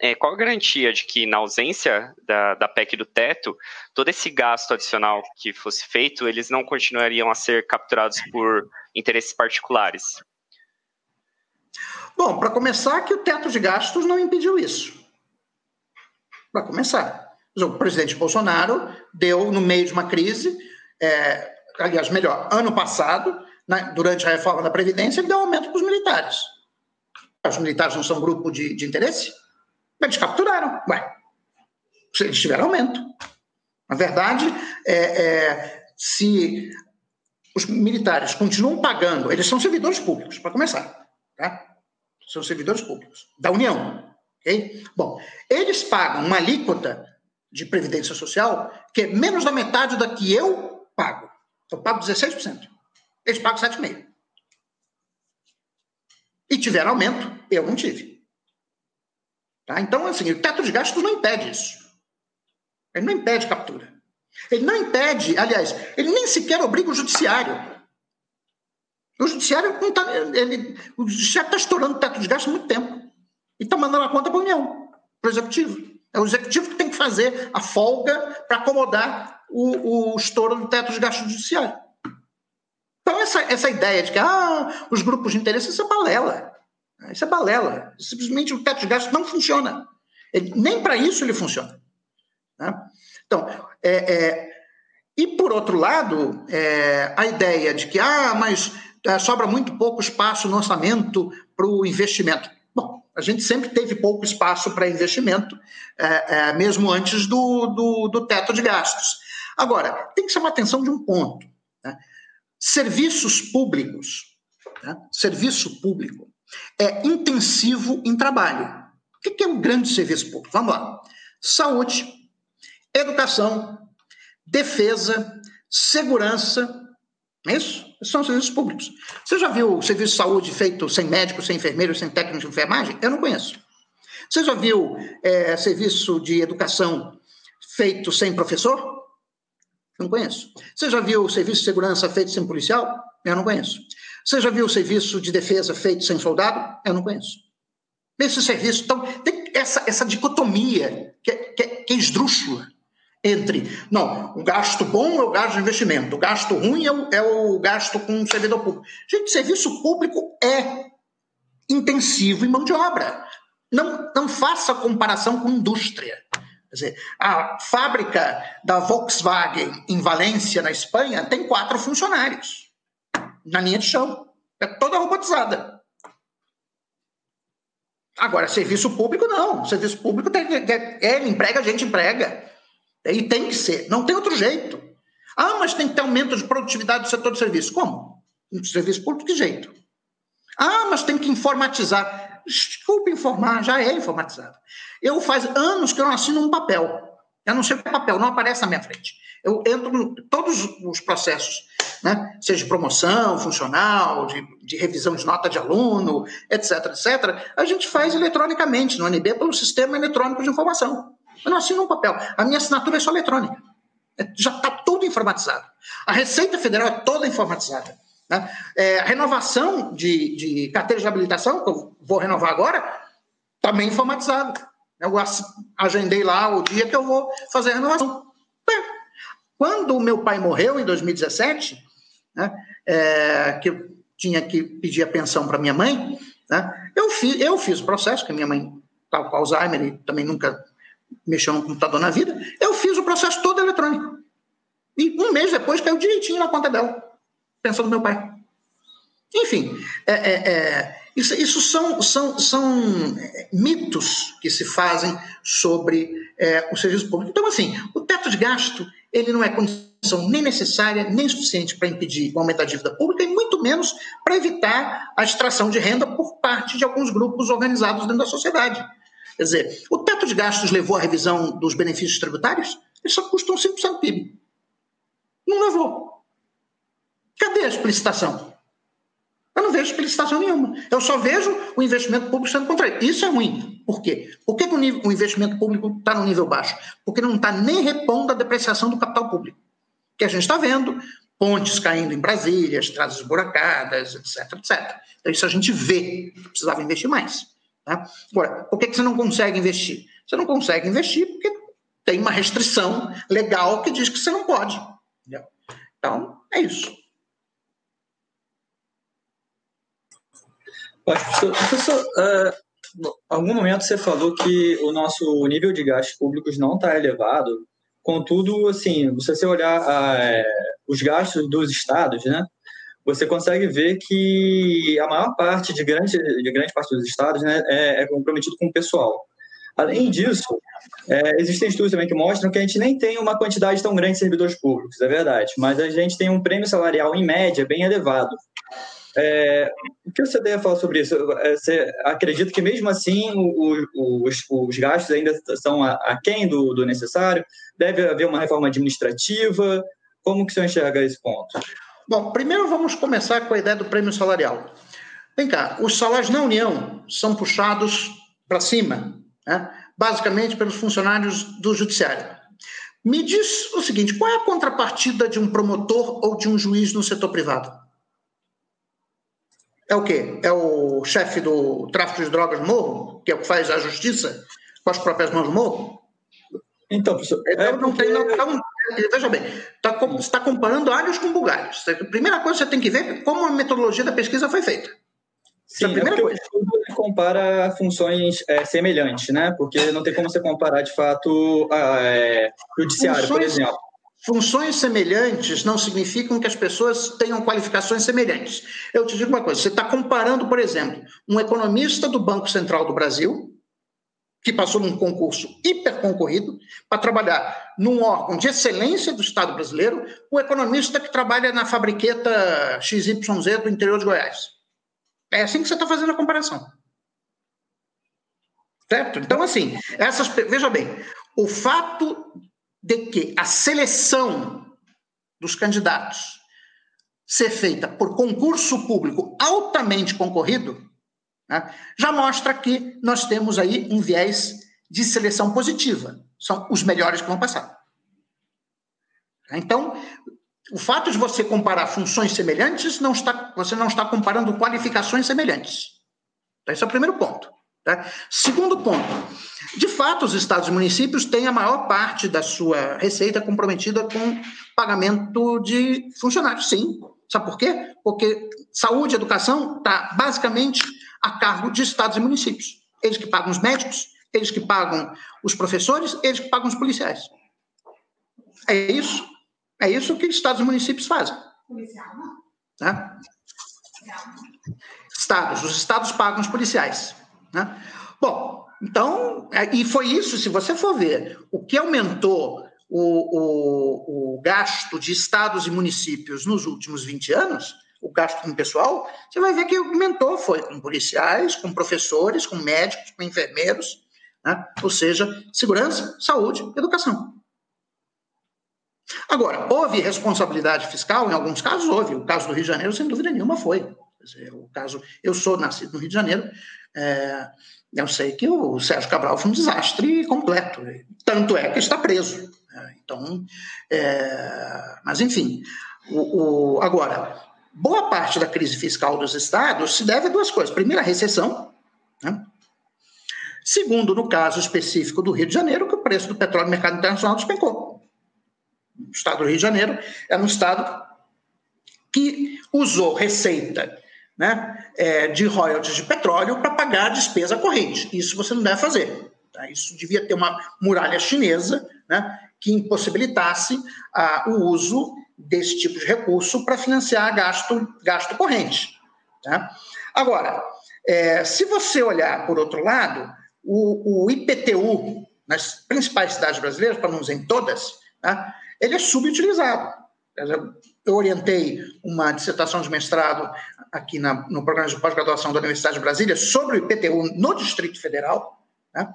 Speaker 2: é, qual a garantia de que, na ausência da, da PEC do teto, todo esse gasto adicional que fosse feito, eles não continuariam a ser capturados por interesses particulares?
Speaker 5: Bom, para começar, que o teto de gastos não impediu isso. Para começar. O presidente Bolsonaro deu, no meio de uma crise, é, aliás, melhor, ano passado, né, durante a reforma da Previdência, ele deu aumento para os militares. Os militares não são grupo de, de interesse? Eles capturaram. Ué, eles tiveram aumento. Na verdade, é, é, se os militares continuam pagando, eles são servidores públicos, para começar. Tá? São servidores públicos da União. Okay? Bom, eles pagam uma alíquota de previdência social que é menos da metade da que eu pago. Eu pago 16%. Eles pagam 7,5%. E tiveram aumento, eu não tive. Tá? Então, assim, o teto de gastos não impede isso. Ele não impede captura. Ele não impede, aliás, ele nem sequer obriga o judiciário. O judiciário tá, está estourando o teto de gastos há muito tempo. E está mandando a conta para a União, para o Executivo. É o Executivo que tem que fazer a folga para acomodar o, o estouro do teto de gastos judiciário. Então, essa, essa ideia de que ah, os grupos de interesse, isso é balela. Isso é balela. Simplesmente o teto de gastos não funciona. Ele, nem para isso ele funciona. Né? Então, é, é, e por outro lado, é, a ideia de que, ah, mas é, sobra muito pouco espaço no orçamento para o investimento. Bom, a gente sempre teve pouco espaço para investimento, é, é, mesmo antes do, do, do, teto de gastos. Agora, tem que chamar atenção de um ponto. Né? Serviços públicos, né? serviço público, é intensivo em trabalho. O que é um grande serviço público? Vamos lá. Saúde, educação, defesa, segurança, é isso? São serviços públicos. Você já viu o serviço de saúde feito sem médico, sem enfermeiro, sem técnico de enfermagem? Eu não conheço. Você já viu é, serviço de educação feito sem professor? Eu não conheço. Você já viu serviço de segurança feito sem policial? Eu não conheço. Você já viu o serviço de defesa feito sem soldado? Eu não conheço. Esse serviço. Então, tem essa, essa dicotomia que, é, que, é, que é esdrúxula entre. Não, o gasto bom é o gasto de investimento, o gasto ruim é o, é o gasto com o servidor público. Gente, serviço público é intensivo em mão de obra. Não, não faça comparação com indústria. Quer dizer, a fábrica da Volkswagen em Valência, na Espanha, tem quatro funcionários na linha de chão. É toda robotizada. Agora, serviço público, não. Serviço público tem, é, ele emprega, a gente emprega. E tem que ser, não tem outro jeito. Ah, mas tem que ter aumento de produtividade do setor de serviço. Como? Serviço público, que jeito? Ah, mas tem que informatizar. Desculpe informar, já é informatizado. Eu faz anos que eu não assino um papel. Eu não sei o que é papel, não aparece na minha frente. Eu entro em todos os processos, né? seja de promoção, funcional, de, de revisão de nota de aluno, etc, etc. A gente faz eletronicamente no ANB pelo Sistema Eletrônico de Informação. Eu não assino um papel. A minha assinatura é só eletrônica. É, já está tudo informatizado. A Receita Federal é toda informatizada. Né? É, a renovação de, de carteira de habilitação, que eu vou renovar agora, também informatizado. Eu agendei lá o dia que eu vou fazer a renovação. Quando o meu pai morreu, em 2017, né, é, que eu tinha que pedir a pensão para minha mãe, né, eu, fiz, eu fiz o processo, que minha mãe estava com Alzheimer e também nunca mexer no computador na vida, eu fiz o processo todo eletrônico. E um mês depois caiu direitinho na conta dela, pensando no meu pai. Enfim, é, é, é, isso, isso, são, são, são é, mitos que se fazem sobre é, o serviço público. Então, assim, o teto de gasto ele não é condição nem necessária nem suficiente para impedir o aumento da dívida pública e muito menos para evitar a extração de renda por parte de alguns grupos organizados dentro da sociedade. Quer dizer, o teto de gastos levou à revisão dos benefícios tributários? Eles só custam 5% do PIB. Não levou. Cadê a explicitação? Eu não vejo explicitação nenhuma. Eu só vejo o investimento público sendo contraído. Isso é ruim. Por quê? Por que o, nível, o investimento público está no nível baixo? Porque não está nem repondo a depreciação do capital público. Que a gente está vendo, pontes caindo em Brasília, estradas esburacadas, etc, etc. Então, isso a gente vê precisava investir mais. Tá? Agora, por que, que você não consegue investir? Você não consegue investir porque tem uma restrição legal que diz que você não pode. Entendeu? Então, é isso.
Speaker 1: Professor, uh, em algum momento você falou que o nosso nível de gastos públicos não está elevado. Contudo, assim, se você olhar uh, os gastos dos estados, né, você consegue ver que a maior parte de grande, de grande parte dos estados né, é, é comprometido com o pessoal. Além disso, é, existem estudos também que mostram que a gente nem tem uma quantidade tão grande de servidores públicos, é verdade, mas a gente tem um prêmio salarial, em média, bem elevado. É, o que você deve falar sobre isso? É, você acredita que, mesmo assim, os, os, gastos ainda são aquém do, do necessário? Deve haver uma reforma administrativa? Como que o senhor enxerga esse ponto?
Speaker 5: Bom, primeiro vamos começar com a ideia do prêmio salarial. Vem cá, os salários na União são puxados para cima, né? basicamente pelos funcionários do Judiciário. Me diz o seguinte: qual é a contrapartida de um promotor ou de um juiz no setor privado? É o quê? É o chefe do tráfico de drogas no morro, que é o que faz a justiça com as próprias mãos no morro?
Speaker 1: Então, professor.
Speaker 5: Então, é não porque... tem, não, veja bem, tá, você está comparando alhos com bugalhos. A primeira coisa que você tem que ver é como a metodologia da pesquisa foi feita.
Speaker 1: Sim, é a primeira é coisa. o estudo compara funções é, semelhantes, né? Porque não tem como você comparar, de fato, a, é, judiciário, funções, por exemplo.
Speaker 5: Funções semelhantes não significam que as pessoas tenham qualificações semelhantes. Eu te digo uma coisa: você está comparando, por exemplo, um economista do Banco Central do Brasil, que passou num concurso hiper concorrido, para trabalhar num órgão de excelência do Estado brasileiro, o economista que trabalha na fabriqueta XYZ do interior de Goiás. É assim que você está fazendo a comparação. Certo? Então, assim, essas, veja bem, o fato de que a seleção dos candidatos ser feita por concurso público altamente concorrido, né, já mostra que nós temos aí um viés de seleção positiva. São os melhores que vão passar. Então, o fato de você comparar funções semelhantes, não está, você não está comparando qualificações semelhantes. Esse é o primeiro ponto. Tá? Segundo ponto, de fato, os estados e municípios têm a maior parte da sua receita comprometida com pagamento de funcionários, sim. Sabe por quê? Porque saúde e educação está basicamente a cargo de estados e municípios. Eles que pagam os médicos, eles que pagam os professores, eles que pagam os policiais. É isso. É isso que estados e municípios fazem. Policial, não. Tá? Estados. Os estados pagam os policiais. Né? Bom, então, é, e foi isso, se você for ver, o que aumentou o, o, o gasto de estados e municípios nos últimos 20 anos, o gasto com pessoal, você vai ver que aumentou, foi com policiais, com professores, com médicos, com enfermeiros, né? ou seja, segurança, saúde, educação. Agora, houve responsabilidade fiscal? Em alguns casos houve. O caso do Rio de Janeiro, sem dúvida nenhuma, foi. Dizer, o caso, eu sou nascido no Rio de Janeiro, é, eu sei que o Sérgio Cabral foi um desastre completo. Tanto é que está preso. Né? Então, é, mas enfim, o, o, agora, boa parte da crise fiscal dos estados se deve a duas coisas. Primeiro, a recessão. Né? Segundo, no caso específico do Rio de Janeiro, que o preço do petróleo no mercado internacional despencou. O estado do Rio de Janeiro era um estado que usou receita né, é, de royalties de petróleo para pagar a despesa corrente. Isso você não deve fazer. Tá? Isso devia ter uma muralha chinesa né, que impossibilitasse ah, o uso desse tipo de recurso para financiar gasto, gasto corrente. Tá? Agora, é, se você olhar por outro lado, o, o IPTU nas principais cidades brasileiras, para não dizer em todas, tá? ele é subutilizado. Eu orientei uma dissertação de mestrado aqui na, no programa de pós-graduação da Universidade de Brasília sobre o IPTU no Distrito Federal. Né?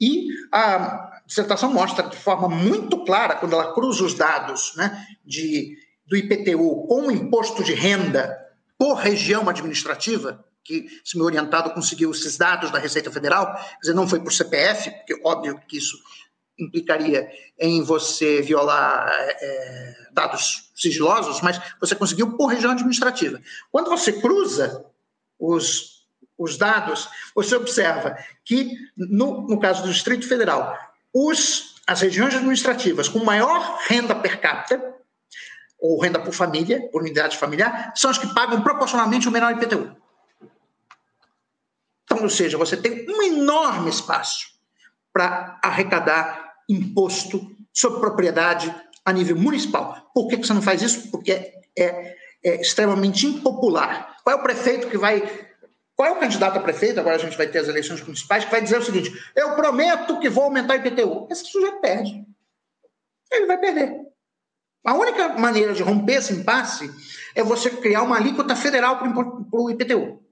Speaker 5: E a dissertação mostra de forma muito clara, quando ela cruza os dados né, de, do IPTU com o imposto de renda por região administrativa, que se meu orientado conseguiu esses dados da Receita Federal, quer dizer, não foi por CPF, porque óbvio que isso implicaria em você violar é, dados sigilosos, mas você conseguiu por região administrativa. Quando você cruza os, os dados, você observa que, no, no caso do Distrito Federal, os, as regiões administrativas com maior renda per capita, ou renda por família, por unidade familiar, são as que pagam proporcionalmente o menor IPTU. Então, ou seja, você tem um enorme espaço para arrecadar imposto sobre propriedade a nível municipal. Por que você não faz isso? Porque é, é extremamente impopular. Qual é o prefeito que vai. Qual é o candidato a prefeito? Agora a gente vai ter as eleições municipais, que vai dizer o seguinte: eu prometo que vou aumentar o IPTU. Esse sujeito perde. Ele vai perder. A única maneira de romper esse impasse é você criar uma alíquota federal para o IPTU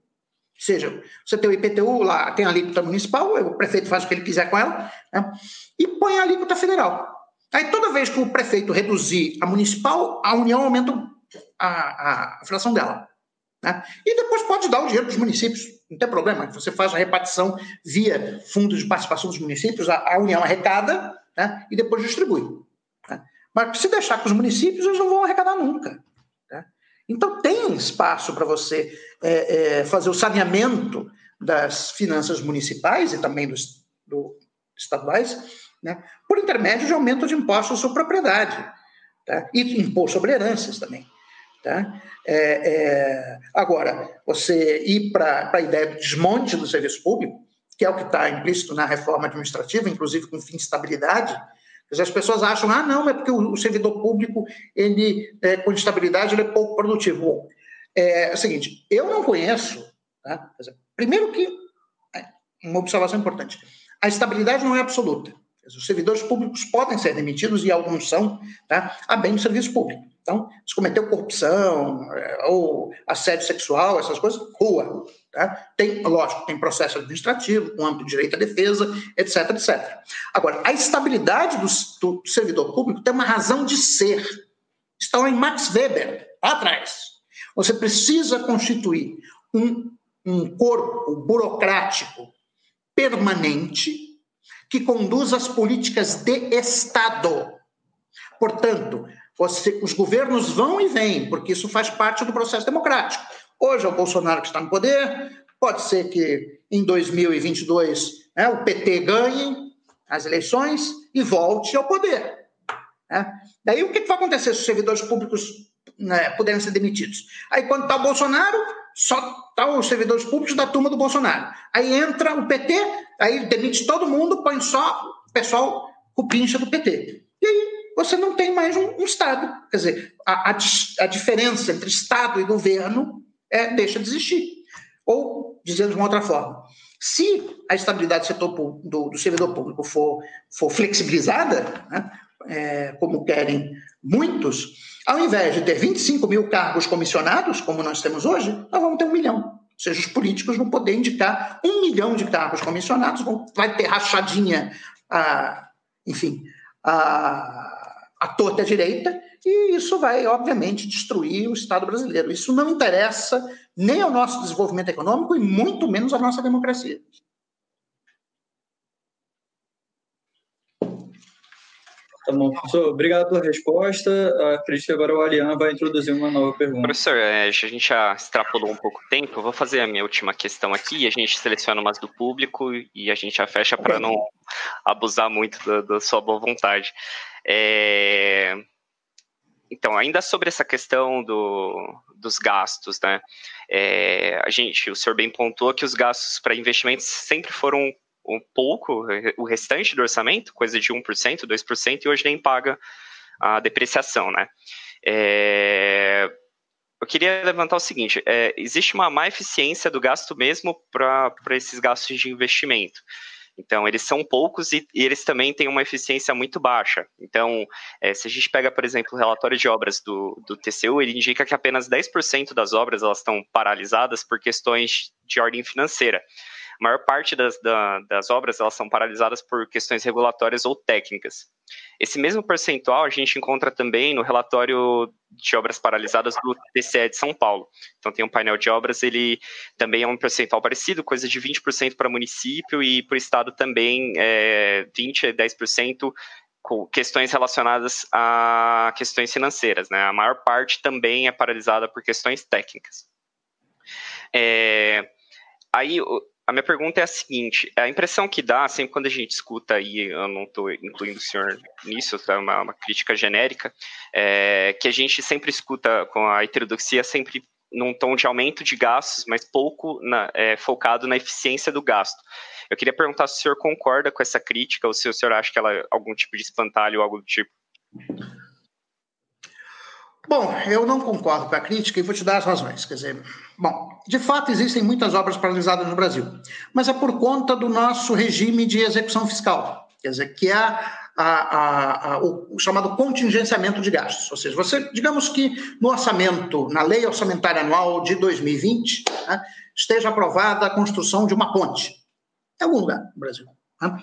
Speaker 5: seja, você tem o IPTU lá, tem a alíquota municipal, o prefeito faz o que ele quiser com ela, né? e põe a alíquota federal. Aí toda vez que o prefeito reduzir a municipal, a União aumenta a, a fração dela. Né? E depois pode dar o dinheiro para os municípios, não tem problema. Você faz a repartição via fundos de participação dos municípios, a, a União arrecada né? e depois distribui. Né? Mas se deixar com os municípios, eles não vão arrecadar nunca. Então, tem espaço para você é, é, fazer o saneamento das finanças municipais e também dos do, estaduais, né, por intermédio de aumento de impostos sobre propriedade tá? e imposto sobre heranças também. Tá? É, é agora, você ir para a ideia do desmonte do serviço público, que é o que está implícito na reforma administrativa, inclusive com fim de estabilidade, As pessoas acham, ah, não, é porque o, servidor público, ele, é, com estabilidade, ele é pouco produtivo. Bom, é, é o seguinte, eu não conheço, tá? primeiro que, é, uma observação importante, a estabilidade não é absoluta. Os servidores públicos podem ser demitidos, e alguns são, tá? a bem do serviço público. Então, se cometeu corrupção é, ou assédio sexual, essas coisas, rua. Tá? Tem, lógico, tem processo administrativo, com amplo direito à defesa, etc, etc. Agora, a estabilidade do, do servidor público tem uma razão de ser. Estão em Max Weber, lá atrás. Você precisa constituir um, um corpo burocrático permanente que conduz as políticas de Estado. Portanto, os governos vão e vêm, porque isso faz parte do processo democrático. Hoje é o Bolsonaro que está no poder, pode ser que em 2022 né, o PT ganhe as eleições e volte ao poder. Né? Daí o que, vai acontecer se os servidores públicos né, puderem ser demitidos? Aí quando está o Bolsonaro, só tá os servidores públicos da turma do Bolsonaro. Aí entra o PT, aí demite todo mundo, põe só o pessoal cupincha do PT. Você não tem mais um, um Estado. Quer dizer, a, a, a, diferença entre Estado e governo é, deixa de existir. Ou, dizendo de uma outra forma, se a estabilidade do setor do, do servidor público for, for flexibilizada, né, é, como querem muitos, ao invés de ter 25 mil cargos comissionados, como nós temos hoje, nós vamos ter um milhão. Ou seja, os políticos vão poder indicar um milhão de cargos comissionados, vão, vai ter rachadinha, a, enfim, a, a torta direita, e isso vai, obviamente, destruir o Estado brasileiro. Isso não interessa nem ao nosso desenvolvimento econômico e muito menos à nossa democracia.
Speaker 1: Tá bom, professor. Obrigado pela resposta. Acredito que agora o Alian vai introduzir uma nova pergunta.
Speaker 2: Professor, é, a gente já extrapolou um pouco o tempo. Eu vou fazer a minha última questão aqui. A gente seleciona umas do público e a gente já fecha para não abusar muito da, da sua boa vontade. É... Então, ainda sobre essa questão do, dos gastos, né? É, a gente, o senhor bem pontuou que os gastos para investimentos sempre foram um pouco, o restante do orçamento, coisa de 1%, 2%, e hoje nem paga a depreciação, né? É, eu queria levantar o seguinte: é, existe uma má eficiência do gasto mesmo para esses gastos de investimento. Então, eles são poucos e, e, eles também têm uma eficiência muito baixa. Então, é, se a gente pega, por exemplo, o relatório de obras do, do TCU, ele indica que apenas 10% das obras elas estão paralisadas por questões de ordem financeira a maior parte das, da, das obras elas são paralisadas por questões regulatórias ou técnicas. Esse mesmo percentual a gente encontra também no relatório de obras paralisadas do TCE de São Paulo. Então tem um painel de obras, ele também é um percentual parecido, coisa de 20% para município e para o estado também é 20 a 10% com questões relacionadas a questões financeiras. Né? A maior parte também é paralisada por questões técnicas. É, aí a minha pergunta é a seguinte: a impressão que dá, sempre quando a gente escuta, e eu não estou incluindo o senhor nisso, é uma, uma, crítica genérica, é que a gente sempre escuta com a heterodoxia sempre num tom de aumento de gastos, mas pouco na, é, focado na eficiência do gasto. Eu queria perguntar se o senhor concorda com essa crítica ou se o senhor acha que ela é algum tipo de espantalho ou algo do tipo.
Speaker 5: Bom, eu não concordo com a crítica e vou te dar as razões. Quer dizer, bom, de fato existem muitas obras paralisadas no Brasil, mas é por conta do nosso regime de execução fiscal, quer dizer, que é a, a, a, o, chamado contingenciamento de gastos. Ou seja, você, digamos que no orçamento, na lei orçamentária anual de 2020, né, esteja aprovada a construção de uma ponte em algum lugar no Brasil. Né?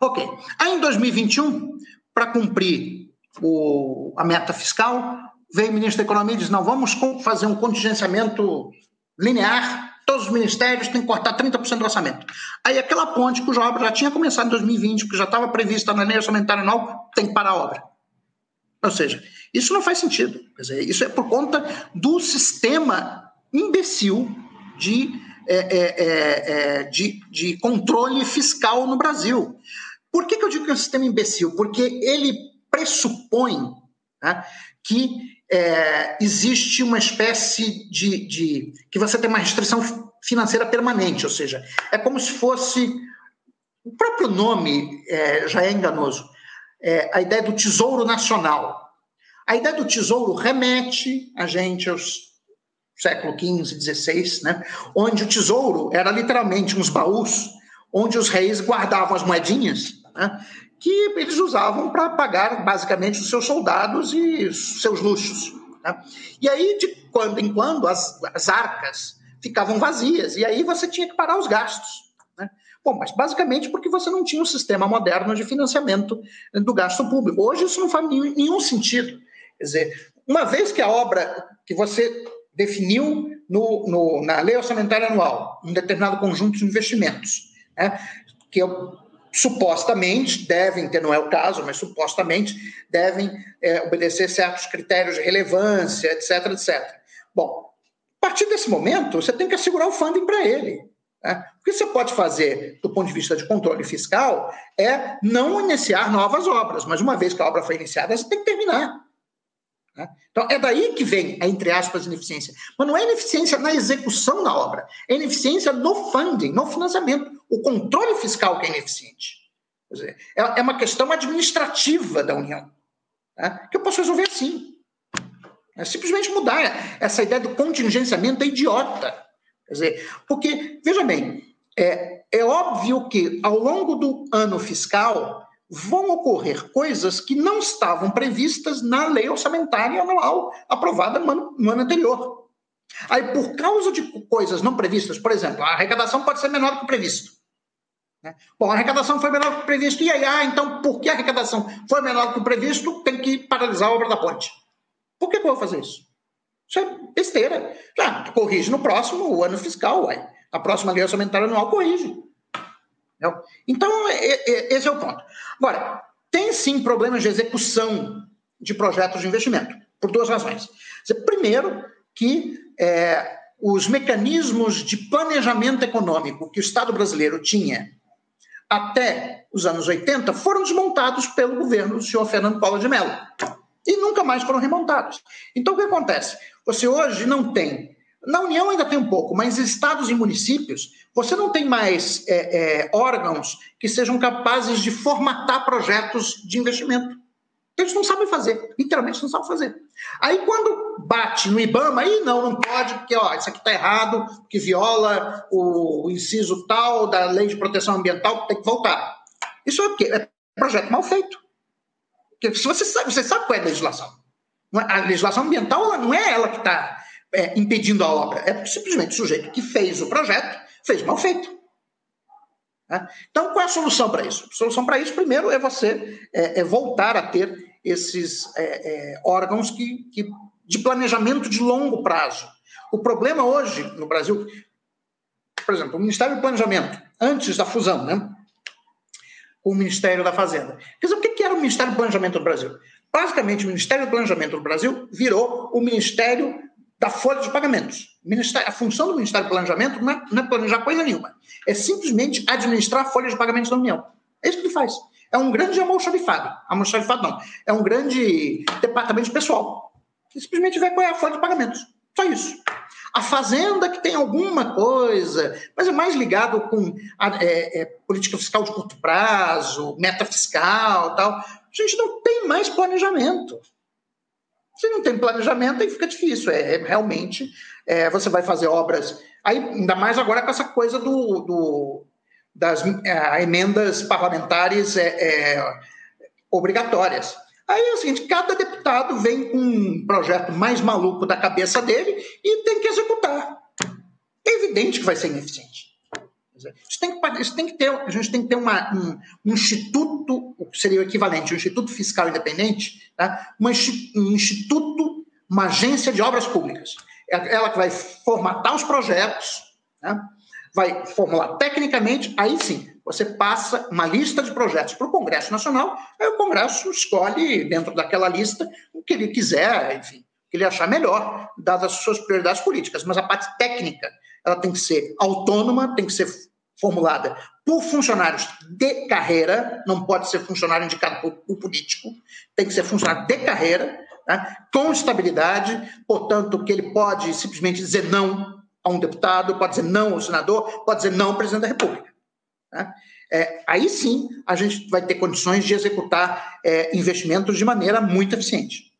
Speaker 5: Ok. Aí em 2021, para cumprir o, a meta fiscal, vem o ministro da Economia e diz: não, vamos fazer um contingenciamento linear, todos os ministérios têm que cortar 30% do orçamento. Aí aquela ponte cuja obra já tinha começado em 2020, porque já estava prevista na lei orçamentária anual, tem que parar a obra. Ou seja, isso não faz sentido. Dizer, isso é por conta do sistema imbecil de, é, é, é, é de, de controle fiscal no Brasil. Por que, que eu digo que é um sistema imbecil? Porque ele pressupõe né, que é, existe uma espécie de, de, que você tem uma restrição financeira permanente, ou seja, é como se fosse o próprio nome é, já é enganoso. é, a ideia do Tesouro Nacional. A ideia do Tesouro remete a gente aos século XV, XVI, né? onde o tesouro era literalmente uns baús onde os reis guardavam as moedinhas né? Que eles usavam para pagar basicamente os seus soldados e seus luxos. Né? E aí, de quando em quando, as, as arcas ficavam vazias, e aí você tinha que parar os gastos. Né? Bom, mas basicamente porque você não tinha um sistema moderno de financiamento do gasto público. Hoje isso não faz nenhum sentido. Quer dizer, uma vez que a obra que você definiu no, no, na lei orçamentária anual um determinado conjunto de investimentos, né, que eu, supostamente devem ter, não é o caso, mas supostamente devem é, obedecer certos critérios de relevância, etc, etc. Bom, a partir desse momento, você tem que assegurar o funding para ele. Né? O que você pode fazer, do ponto de vista de controle fiscal, é não iniciar novas obras, mas uma vez que a obra foi iniciada, você tem que terminar. Né? Então, é daí que vem a, entre aspas, ineficiência. Mas não é ineficiência na execução da obra, é ineficiência no funding, no financiamento. O controle fiscal que é ineficiente. Dizer, é, é, uma questão administrativa da União, né? que eu posso resolver assim. É simplesmente mudar. Essa ideia do contingenciamento é idiota. Quer dizer, porque, veja bem, é, é óbvio que ao longo do ano fiscal vão ocorrer coisas que não estavam previstas na lei orçamentária anual aprovada no ano, no ano anterior. Aí, por causa de coisas não previstas, por exemplo, a arrecadação pode ser menor do que previsto. Né? Bom, a arrecadação foi menor do que previsto, e aí, ah, então, por que a arrecadação foi menor do que previsto, tem que paralisar a obra da ponte. Por que, que eu vou fazer isso? Isso é besteira. Já, corrige no próximo ano fiscal, uai. A próxima lei orçamentária anual corrige. Então, esse é o ponto. Agora, tem sim problemas de execução de projetos de investimento, por duas razões. Primeiro, que é, os mecanismos de planejamento econômico que o Estado brasileiro tinha até os anos 80 foram desmontados pelo governo do senhor Fernando Collor de Mello e nunca mais foram remontados. Então, o que acontece? Você hoje não tem na União ainda tem um pouco, mas estados e municípios, você não tem mais é, é, órgãos que sejam capazes de formatar projetos de investimento. Eles não sabem fazer, literalmente não sabem fazer. Aí quando bate no IBAMA, aí não, não pode, porque ó, isso aqui está errado, que viola o, inciso tal da lei de proteção ambiental, tem que voltar. Isso é o quê? É projeto mal feito. Porque se você sabe, você sabe qual é a legislação. É, a legislação ambiental não é ela que está é, impedindo a obra. É simplesmente o sujeito que fez o projeto fez mal feito. Né? Então, qual é a solução para isso? A solução para isso, primeiro, é você é, é voltar a ter esses é, é, órgãos que, que, de planejamento de longo prazo. O problema hoje no Brasil, por exemplo, o Ministério do Planejamento, antes da fusão, né? com o Ministério da Fazenda. Quer dizer, o que era o Ministério do Planejamento do Brasil? Basicamente, o Ministério do Planejamento do Brasil virou o Ministério da folha de pagamentos. A função do Ministério do Planejamento não é, não é, planejar coisa nenhuma, é simplesmente administrar a folha de pagamentos da União. É isso que ele faz. É um grande almoxarifado. Almoxarifado não. É um grande departamento pessoal. Que simplesmente vê qual é a folha de pagamentos. Só isso. A Fazenda que tem alguma coisa, mas é mais ligado com a, é, é, política fiscal de curto prazo, meta fiscal tal. A gente não tem mais planejamento. Se não tem planejamento, aí fica difícil. É, é realmente é, você vai fazer obras. Aí, ainda mais agora com essa coisa do, do das é, emendas parlamentares é, é, obrigatórias. Aí é o seguinte: cada deputado vem com um projeto mais maluco da cabeça dele e tem que executar. É evidente que vai ser ineficiente. Isso tem que, isso tem que ter, a gente tem que ter uma, um, um, instituto, o que seria o equivalente, um instituto fiscal independente, tá? um instituto, uma agência de obras públicas. É ela que vai formatar os projetos, né? vai formular tecnicamente, aí sim, você passa uma lista de projetos para o Congresso Nacional, aí o Congresso escolhe, dentro daquela lista, o que ele quiser, enfim, o que ele achar melhor, dadas as suas prioridades políticas. Mas a parte técnica, ela tem que ser autônoma, tem que ser formulada por funcionários de carreira, não pode ser funcionário indicado por, por político, tem que ser funcionário de carreira, né, com estabilidade, portanto, que ele pode simplesmente dizer não a um deputado, pode dizer não ao senador, pode dizer não ao presidente da República. Né? É, aí sim a gente vai ter condições de executar é, investimentos de maneira muito eficiente.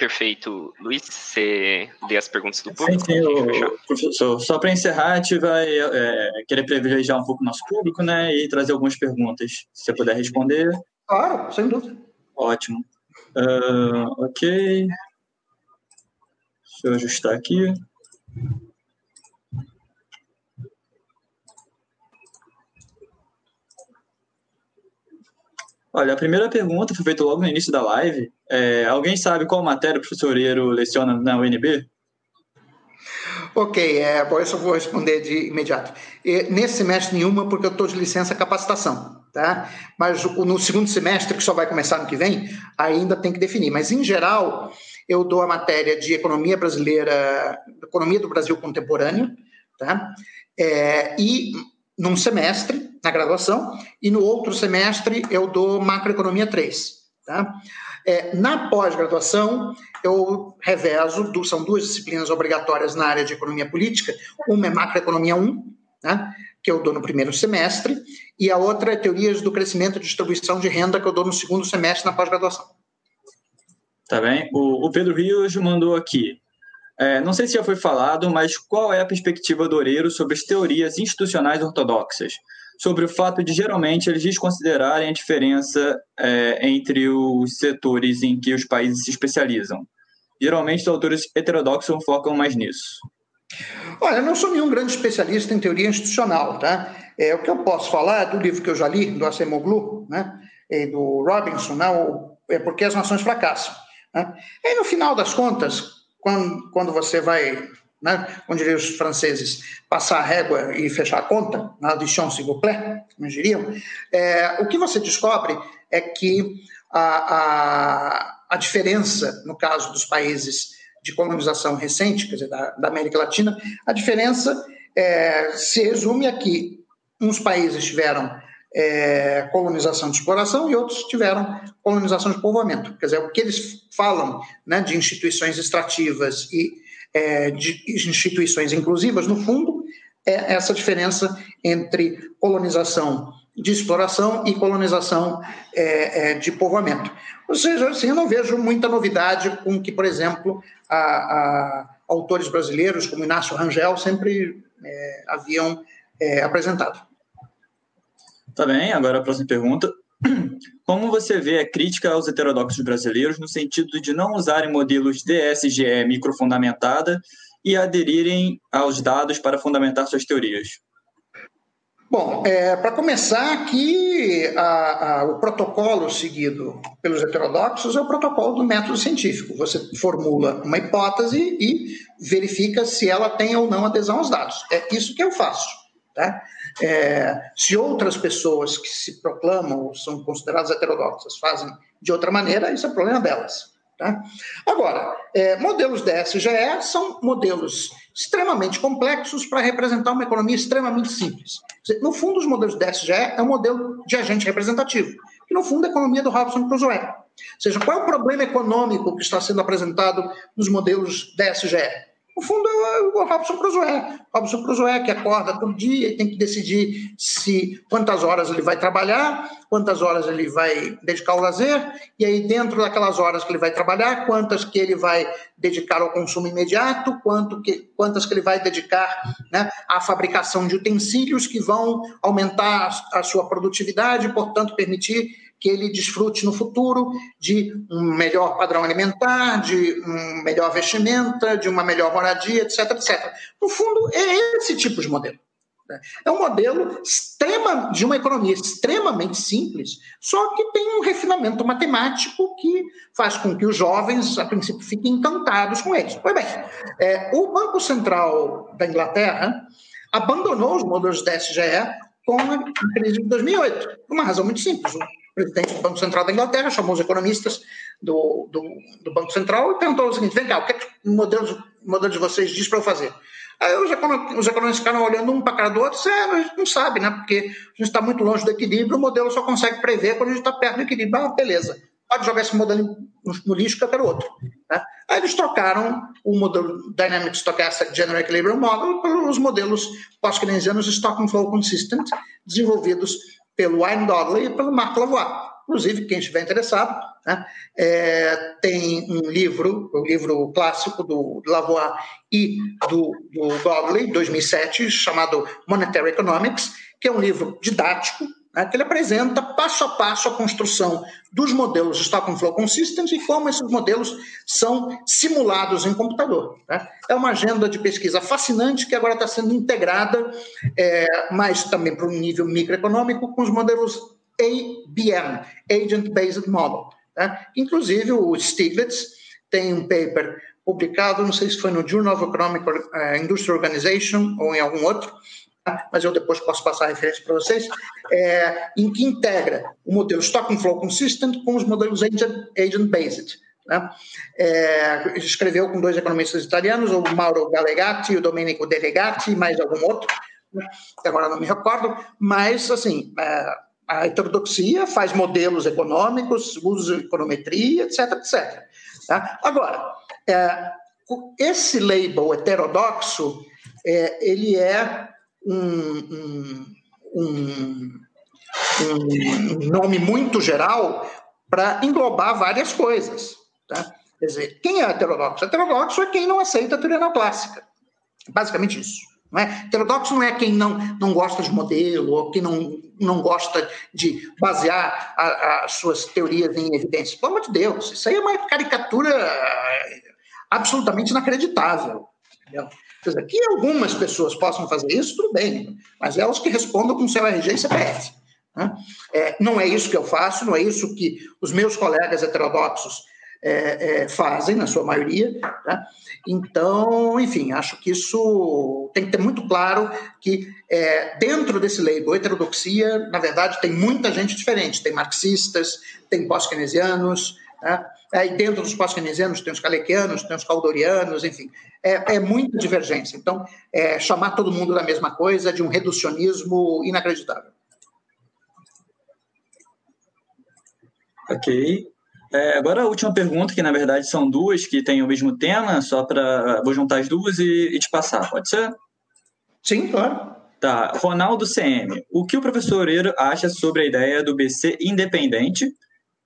Speaker 2: Perfeito. Luiz, você lê as perguntas do público? Sim,
Speaker 1: sim professor. Só para encerrar, a gente vai é, querer privilegiar um pouco o nosso público né, e trazer algumas perguntas. Se você puder responder.
Speaker 5: Claro, sem dúvida.
Speaker 1: Ótimo. Uh, ok. Deixa eu ajustar aqui. Olha, a primeira pergunta foi feita logo no início da live. É, alguém sabe qual matéria o professor Eiro leciona na UNB?
Speaker 5: Ok, é, bom, eu vou responder de imediato. E, nesse semestre nenhuma, porque eu estou de licença capacitação, tá? Mas no segundo semestre, que só vai começar no que vem, ainda tem que definir. Mas, em geral, eu dou a matéria de economia brasileira, economia do Brasil contemporâneo, tá? É, e num semestre, na graduação, e no outro semestre eu dou macroeconomia 3. Tá? É, na pós-graduação, eu revezo, são duas disciplinas obrigatórias na área de economia política, uma é macroeconomia 1, né, que eu dou no primeiro semestre, e a outra é teorias do crescimento e distribuição de renda, que eu dou no segundo semestre na pós-graduação.
Speaker 1: Tá bem. O, Pedro Rios mandou aqui. É, não sei se já foi falado, mas qual é a perspectiva do Oreiro sobre as teorias institucionais ortodoxas? Sobre o fato de geralmente eles desconsiderarem a diferença é, entre os setores em que os países se especializam. Geralmente os autores heterodoxos focam mais nisso.
Speaker 5: Olha, eu não sou nenhum grande especialista em teoria institucional, tá? É, o que eu posso falar é do livro que eu já li, do Acemoglu, né? E do Robinson, né? O, é Porque as Nações Fracassam. Né? E no final das contas, quando, quando você vai, né, como diriam os franceses, passar a régua e fechar a conta, na audition s'il vous plaît, como diriam, é, o que você descobre é que a, a, a diferença, no caso dos países de colonização recente, quer dizer, da, da América Latina, a diferença é, se resume a que uns países tiveram é, colonização de exploração e outros tiveram colonização de povoamento. Quer dizer, o que eles falam né, de instituições extrativas e é, de instituições inclusivas, no fundo, é essa diferença entre colonização de exploração e colonização é, é, de povoamento. Ou seja, assim, eu não vejo muita novidade com que, por exemplo, a, a autores brasileiros como Inácio Rangel sempre é, haviam é, apresentado.
Speaker 1: Tá bem, agora a próxima pergunta. *clears throat* Como você vê a crítica aos heterodoxos brasileiros no sentido de não usarem modelos DSGE microfundamentada e aderirem aos dados para fundamentar suas teorias?
Speaker 5: Bom, é, para começar aqui, a, a, o protocolo seguido pelos heterodoxos é o protocolo do método científico. Você formula uma hipótese e verifica se ela tem ou não adesão aos dados. É isso que eu faço. Tá? É, se outras pessoas que se proclamam ou são consideradas heterodoxas fazem de outra maneira, isso é problema delas. Tá? Agora, é, modelos DSGE são modelos extremamente complexos para representar uma economia extremamente simples. No fundo, os modelos DSGE é um modelo de agente representativo, que no fundo é a economia do Robson Crusoe. Ou seja, qual é o problema econômico que está sendo apresentado nos modelos DSGE? No fundo, é o Robson Crusoe. Robson Crusoe que acorda todo dia e tem que decidir se quantas horas ele vai trabalhar, quantas horas ele vai dedicar ao lazer, e aí dentro daquelas horas que ele vai trabalhar, quantas que ele vai dedicar ao consumo imediato, quanto que, quantas que ele vai dedicar né, à fabricação de utensílios que vão aumentar a, a sua produtividade portanto, permitir que ele desfrute no futuro de um melhor padrão alimentar, de um melhor vestimenta, de uma melhor moradia, etc, etc. No fundo, é esse tipo de modelo. Né? É um modelo extrema, de uma economia extremamente simples, só que tem um refinamento matemático que faz com que os jovens, a princípio, fiquem encantados com eles. Pois bem, é, o Banco Central da Inglaterra abandonou os modelos da SGE com a crise de 2008, por uma razão muito simples presidente do Banco Central da Inglaterra, chamou os economistas do, do, do Banco Central e perguntou o seguinte: vem cá, o que, é que o modelo, o modelo de vocês diz para eu fazer? Aí os, os economistas ficaram olhando um para a cara do outro e é, a gente não sabe, né? Porque a gente está muito longe do equilíbrio, o modelo só consegue prever quando a gente está perto do equilíbrio. Ah, beleza. pode jogar esse modelo no lixo que eu quero outro. Né? Aí eles trocaram o modelo Dynamic Stochastic General Equilibrium Model pelos modelos pós-keynesianos Stock and Flow Consistent, desenvolvidos pelo Wayne Dudley e pelo Mark Lavoie. Inclusive, quem estiver interessado, né, é, tem um livro, o um livro clássico do Lavoie e do, do Dudley, 2007, chamado Monetary Economics, que é um livro didático, né, que ele apresenta passo a passo a construção dos modelos Stock and Flow Consistent e como esses modelos são simulados em computador. Né. É uma agenda de pesquisa fascinante que agora está sendo integrada, é, mas também para um nível microeconômico, com os modelos ABM, Agent Based Model. Né? Inclusive, o Stiglitz tem um paper publicado, não sei se foi no Journal of Economic uh, Industry Organization ou em algum outro? Mas eu depois posso passar a referência para vocês, é, em que integra o modelo Stock and Flow Consistent com os modelos Agent, agent Based. Né? É, escreveu com dois economistas italianos, o Mauro Gallegatti e o Domenico Delegati, e mais algum outro, né? agora não me recordo, mas, assim, é, a heterodoxia faz modelos econômicos, usa econometria, etc, etc. Tá? Agora, é, esse label heterodoxo, é, ele é um, um, um, nome muito geral para englobar várias coisas. Tá? Quer dizer, quem é heterodoxo? Heterodoxo é quem não aceita a teoria neoclássica. Basicamente isso. Não é? Heterodoxo não é quem não, não gosta de modelo, ou quem não, não gosta de basear as suas teorias em evidências. Pelo amor de Deus, isso aí é uma caricatura absolutamente inacreditável. Entendeu? Quer dizer, que algumas pessoas possam fazer isso, tudo bem, mas elas que respondam com seu RG e CPF. Né? É, não é isso que eu faço, não é isso que os meus colegas heterodoxos é, é, fazem, na sua maioria. Né? Então, enfim, acho que isso tem que ter muito claro que é, dentro desse label heterodoxia, na verdade, tem muita gente diferente. Tem marxistas, tem pós-keynesianos, né? E dentro dos pós-keynesianos tem os kalekianos, tem os caldorianos, enfim, é, é muita divergência. Então, é, chamar todo mundo da mesma coisa, de um reducionismo inacreditável.
Speaker 1: Ok. É, agora a última pergunta, que na verdade são duas que têm o mesmo tema, só para. Vou juntar as duas e, e, te passar, pode ser?
Speaker 5: Sim, claro.
Speaker 1: Tá. Ronaldo CM. O que o professor Oreiro acha sobre a ideia do BC independente?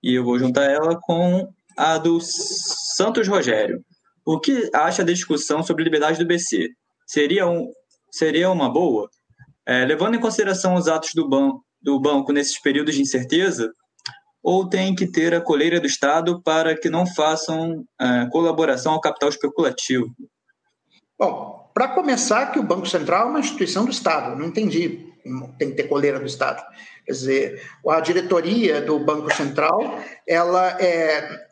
Speaker 1: E eu vou juntar ela com a do Santos Rogério. O que acha da discussão sobre liberdade do BC? Seria, um, seria uma boa? É, levando em consideração os atos do, ban do banco nesses períodos de incerteza, ou tem que ter a coleira do Estado para que não façam é, colaboração ao capital especulativo?
Speaker 5: Bom, para começar, que o Banco Central é uma instituição do Estado, não entendi, tem que ter coleira do Estado. Quer dizer, a diretoria do Banco Central, ela é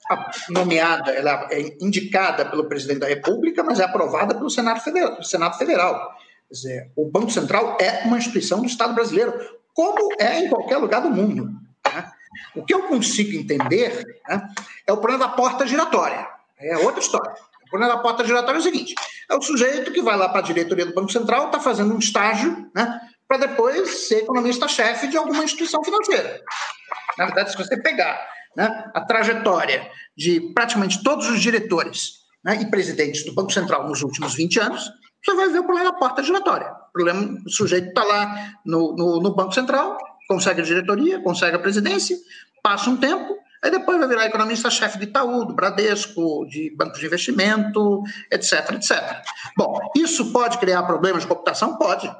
Speaker 5: nomeada, ela é indicada pelo presidente da República, mas é aprovada pelo Senado Federal. Senado Federal. Quer dizer, o Banco Central é uma instituição do Estado brasileiro, como é em qualquer lugar do mundo. Né? O que eu consigo entender né, é o problema da porta giratória. É outra história. O problema da porta giratória é o seguinte: é o sujeito que vai lá para a diretoria do Banco Central, está fazendo um estágio, né, para depois ser economista-chefe de alguma instituição financeira. Na verdade, se você pegar né, a trajetória de praticamente todos os diretores né, e presidentes do Banco Central nos últimos 20 anos, você vai ver o problema da porta giratória. O problema, o sujeito está lá no, no, no Banco Central, consegue a diretoria, consegue a presidência, passa um tempo, aí depois vai virar economista-chefe de Itaú, do Bradesco, de bancos de investimento, etc, etc. Bom, isso pode criar problemas de computação? Pode.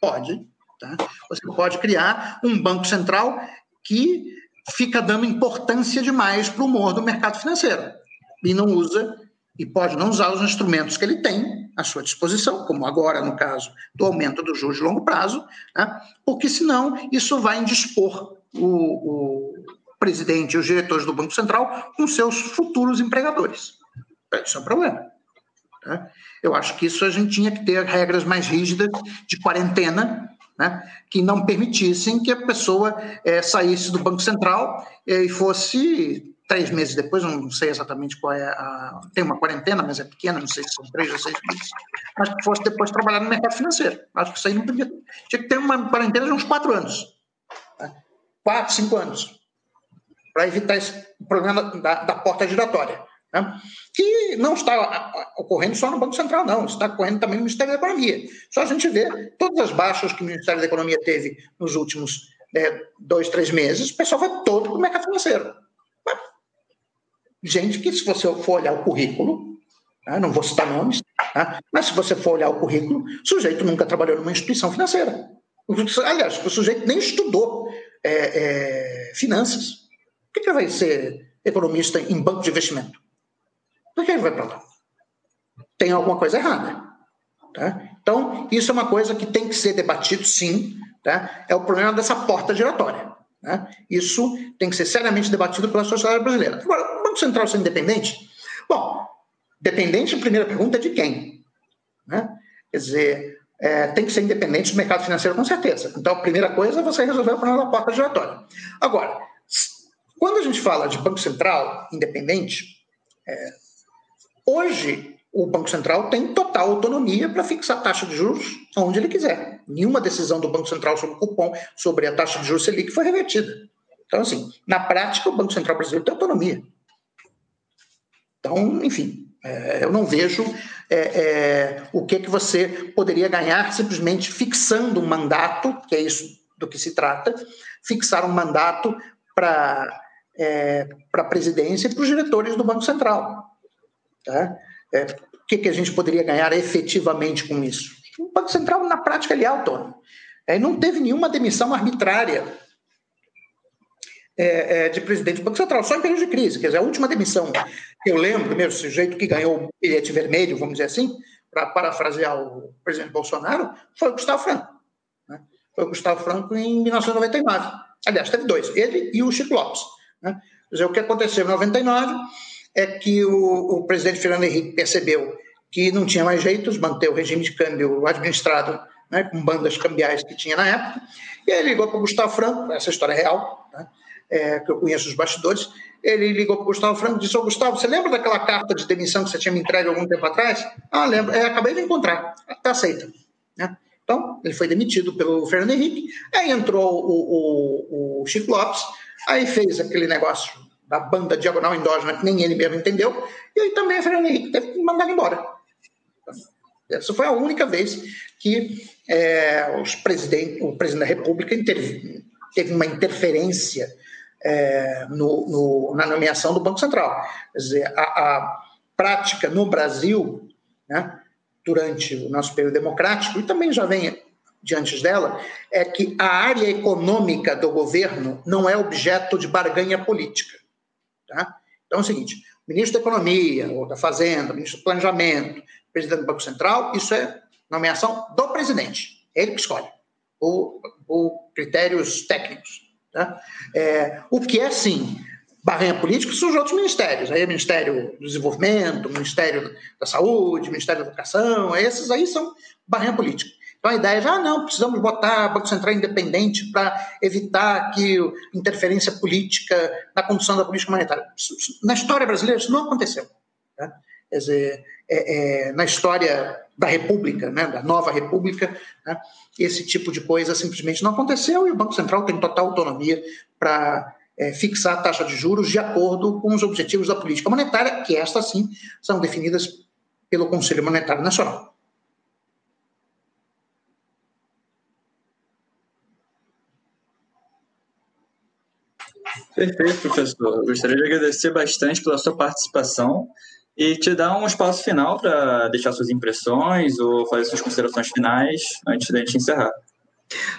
Speaker 5: Pode. Tá? Você pode criar um banco central que fica dando importância demais para o humor do mercado financeiro e não usa e pode não usar os instrumentos que ele tem à sua disposição, como agora no caso do aumento do juros de longo prazo, né? porque senão isso vai indispor o, o presidente e os diretores do Banco Central com seus futuros empregadores. Isso é um problema. Né? Eu acho que isso a gente tinha que ter regras mais rígidas de quarentena, né? que não permitissem que a pessoa é, saísse do Banco Central é, e fosse três meses depois, não sei exatamente qual é a. Tem uma quarentena, mas é pequena, não sei se são três ou seis meses, mas que fosse depois trabalhar no mercado financeiro. Acho que isso aí não podia. Tinha que ter uma quarentena de uns quatro anos. Né? Quatro, cinco anos. para evitar esse problema da, da porta giratória. Né? Que não está ocorrendo só no Banco Central, não, está ocorrendo também no Ministério da Economia. Só a gente vê todas as baixas que o Ministério da Economia teve nos últimos é, dois, três meses, o pessoal vai todo para o mercado financeiro. Gente que, se você for olhar o currículo, né, não vou citar nomes, né, mas se você for olhar o currículo, o sujeito nunca trabalhou numa instituição financeira. Aliás, o sujeito nem estudou é, é, finanças. Por que ele vai ser economista em banco de investimento? Por que ele vai para lá? Tem alguma coisa errada. Tá? Então, isso é uma coisa que tem que ser debatido, sim. Tá? É o problema dessa porta giratória. Né? Isso tem que ser seriamente debatido pela sociedade brasileira. Agora, o Banco Central ser independente? Bom, dependente, a primeira pergunta é de quem? Né? Quer dizer, é, tem que ser independente do mercado financeiro, com certeza. Então, a primeira coisa é você resolver o problema da porta giratória. Agora, quando a gente fala de Banco Central independente, é, hoje o Banco Central tem total autonomia para fixar a taxa de juros onde ele quiser. Nenhuma decisão do Banco Central sobre o cupom, sobre a taxa de juros Selic foi revertida. Então, assim, na prática, o Banco Central brasileiro tem autonomia. Então, enfim, é, eu não vejo é, é, o que, que você poderia ganhar simplesmente fixando um mandato, que é isso do que se trata, fixar um mandato para é, a presidência e para os diretores do Banco Central. Tá? É, o que, que a gente poderia ganhar efetivamente com isso? O Banco Central, na prática, ele é autônomo. É, não teve nenhuma demissão arbitrária é, é, de presidente do Banco Central, só em período de crise. Quer dizer, a última demissão que eu lembro, mesmo sujeito que ganhou o bilhete vermelho, vamos dizer assim, para parafrasear o presidente Bolsonaro, foi o Gustavo Franco. Né? Foi o Gustavo Franco em 1999. Aliás, teve dois, ele e o Chico Lopes. Né? Quer dizer, o que aconteceu em 99 é que o, o presidente Fernando Henrique percebeu que não tinha mais jeito de manter o regime de câmbio administrado né, com bandas cambiais que tinha na época, e ele ligou para o Gustavo Franco, essa história é real, né, é, que eu conheço os bastidores, ele ligou para o Gustavo Franco e disse, ô Gustavo, você lembra daquela carta de demissão que você tinha me entregue algum tempo atrás? Ah, lembro, é, acabei de encontrar, está aceita. Né? Então, ele foi demitido pelo Fernando Henrique, aí entrou o, o, o Chico Lopes, aí fez aquele negócio da banda diagonal endógena, que nem ele mesmo entendeu, e aí também a Fernando Henrique teve que mandar embora. Essa foi a única vez que é, os presidente, o presidente da República teve uma interferência é, no, no, na nomeação do Banco Central. Quer dizer, a, a prática no Brasil, né, durante o nosso período democrático, e também já vem diante dela, é que a área econômica do governo não é objeto de barganha política. Tá? Então é o seguinte: o ministro da Economia, ou da Fazenda, o ministro do Planejamento, o presidente do Banco Central, isso é nomeação do presidente. É ele que escolhe, por critérios técnicos. Tá? É, o que é, sim, barranha política são os outros ministérios. Aí é Ministério do Desenvolvimento, Ministério da Saúde, Ministério da Educação, esses aí são barranha política. A ideia é, ah, não, precisamos botar Banco Central independente para evitar que interferência política na condução da política monetária. Na história brasileira isso não aconteceu. Né? Quer dizer, é, é, na história da República, né, da nova República, né, esse tipo de coisa simplesmente não aconteceu e o Banco Central tem total autonomia para é, fixar a taxa de juros de acordo com os objetivos da política monetária, que estas sim são definidas pelo Conselho Monetário Nacional.
Speaker 1: Perfeito, professor. Gostaria de agradecer bastante pela sua participação e te dar um espaço final para deixar suas impressões ou fazer suas considerações finais antes da gente encerrar.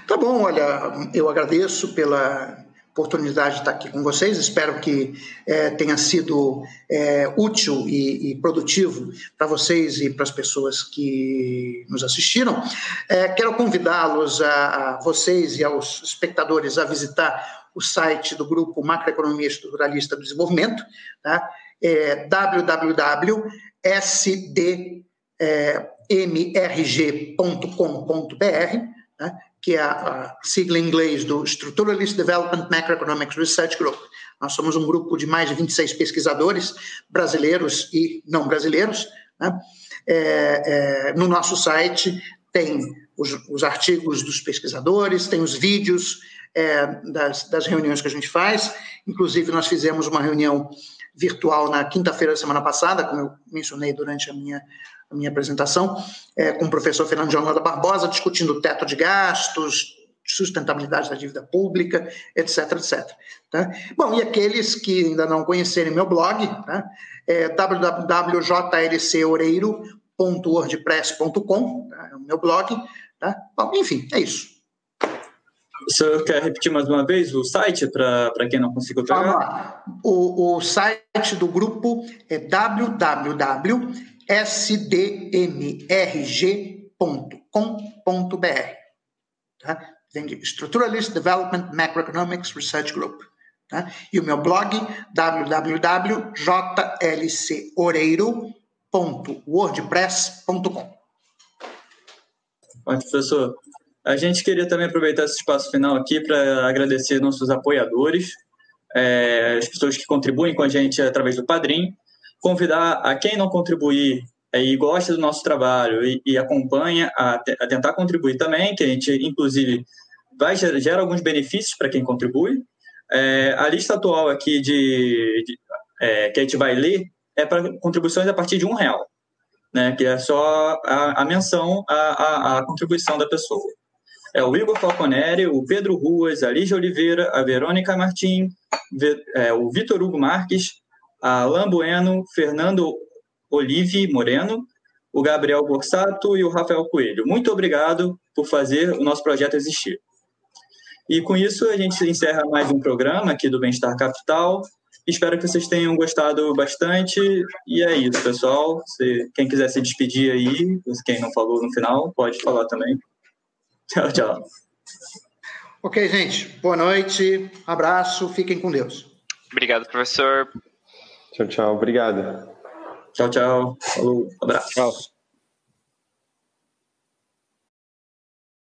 Speaker 5: Tá bom, olha, eu agradeço pela oportunidade de estar aqui com vocês. Espero que é, tenha sido é, útil e, e produtivo para vocês e para as pessoas que nos assistiram. É, quero convidá-los, a, a, vocês e aos espectadores, a visitar o site do Grupo Macroeconomia Estruturalista do Desenvolvimento, tá? é www.sdmrg.com.br, né? Que é a, sigla em inglês do Structuralist Development Macroeconomics Research Group. Nós somos um grupo de mais de 26 pesquisadores brasileiros e não brasileiros. Né? É, é, no nosso site tem os, os, artigos dos pesquisadores, tem os vídeos é, das, das reuniões que a gente faz. Inclusive, nós fizemos uma reunião virtual na quinta-feira da semana passada, como eu mencionei durante a minha, a minha apresentação, é, com o professor Fernando de Almeida Barbosa, discutindo o teto de gastos, sustentabilidade da dívida pública, etc, etc. Tá? Bom, e aqueles que ainda não conhecerem meu blog, tá? é www.jlcoreiro.wordpress.com, tá? é o meu blog. Tá? Bom, enfim, é isso.
Speaker 1: O senhor quer repetir mais uma vez o site para quem não conseguiu pegar?
Speaker 5: O, o site do grupo é www.sdmrg.com.br. Tá? Vem de Structuralist Development Macroeconomics Research Group. Tá? E o meu blog, www.jlcoreiro.wordpress.com.
Speaker 1: Pode, professor. A gente queria também aproveitar esse espaço final aqui para agradecer nossos apoiadores, é, as pessoas que contribuem com a gente através do Padrim, convidar a quem não contribuir e gosta do nosso trabalho e, e acompanha a, a, tentar contribuir também, que a gente, inclusive, vai gera alguns benefícios para quem contribui. É, a lista atual aqui de, de é, que a gente vai ler é para contribuições a partir de um real, né, que é só a, a menção à, contribuição da pessoa é o Igor Falconeri, o Pedro Ruas, a Lígia Oliveira, a Verônica Martim, é, o Vitor Hugo Marques, a Alain Bueno, Fernando Olive Moreno, o Gabriel Borsato e o Rafael Coelho. Muito obrigado por fazer o nosso projeto existir. E com isso a gente encerra mais um programa aqui do Bem-Estar Capital. Espero que vocês tenham gostado bastante. E é isso, pessoal. Se, quem quiser se despedir aí, quem não falou no final, pode falar também. Tchau, tchau.
Speaker 5: Ok, gente. Boa noite. Abraço. Fiquem com Deus.
Speaker 2: Obrigado, professor.
Speaker 4: Tchau, tchau. Obrigado.
Speaker 1: Tchau, tchau. Falou. Abraço.
Speaker 3: Tchau.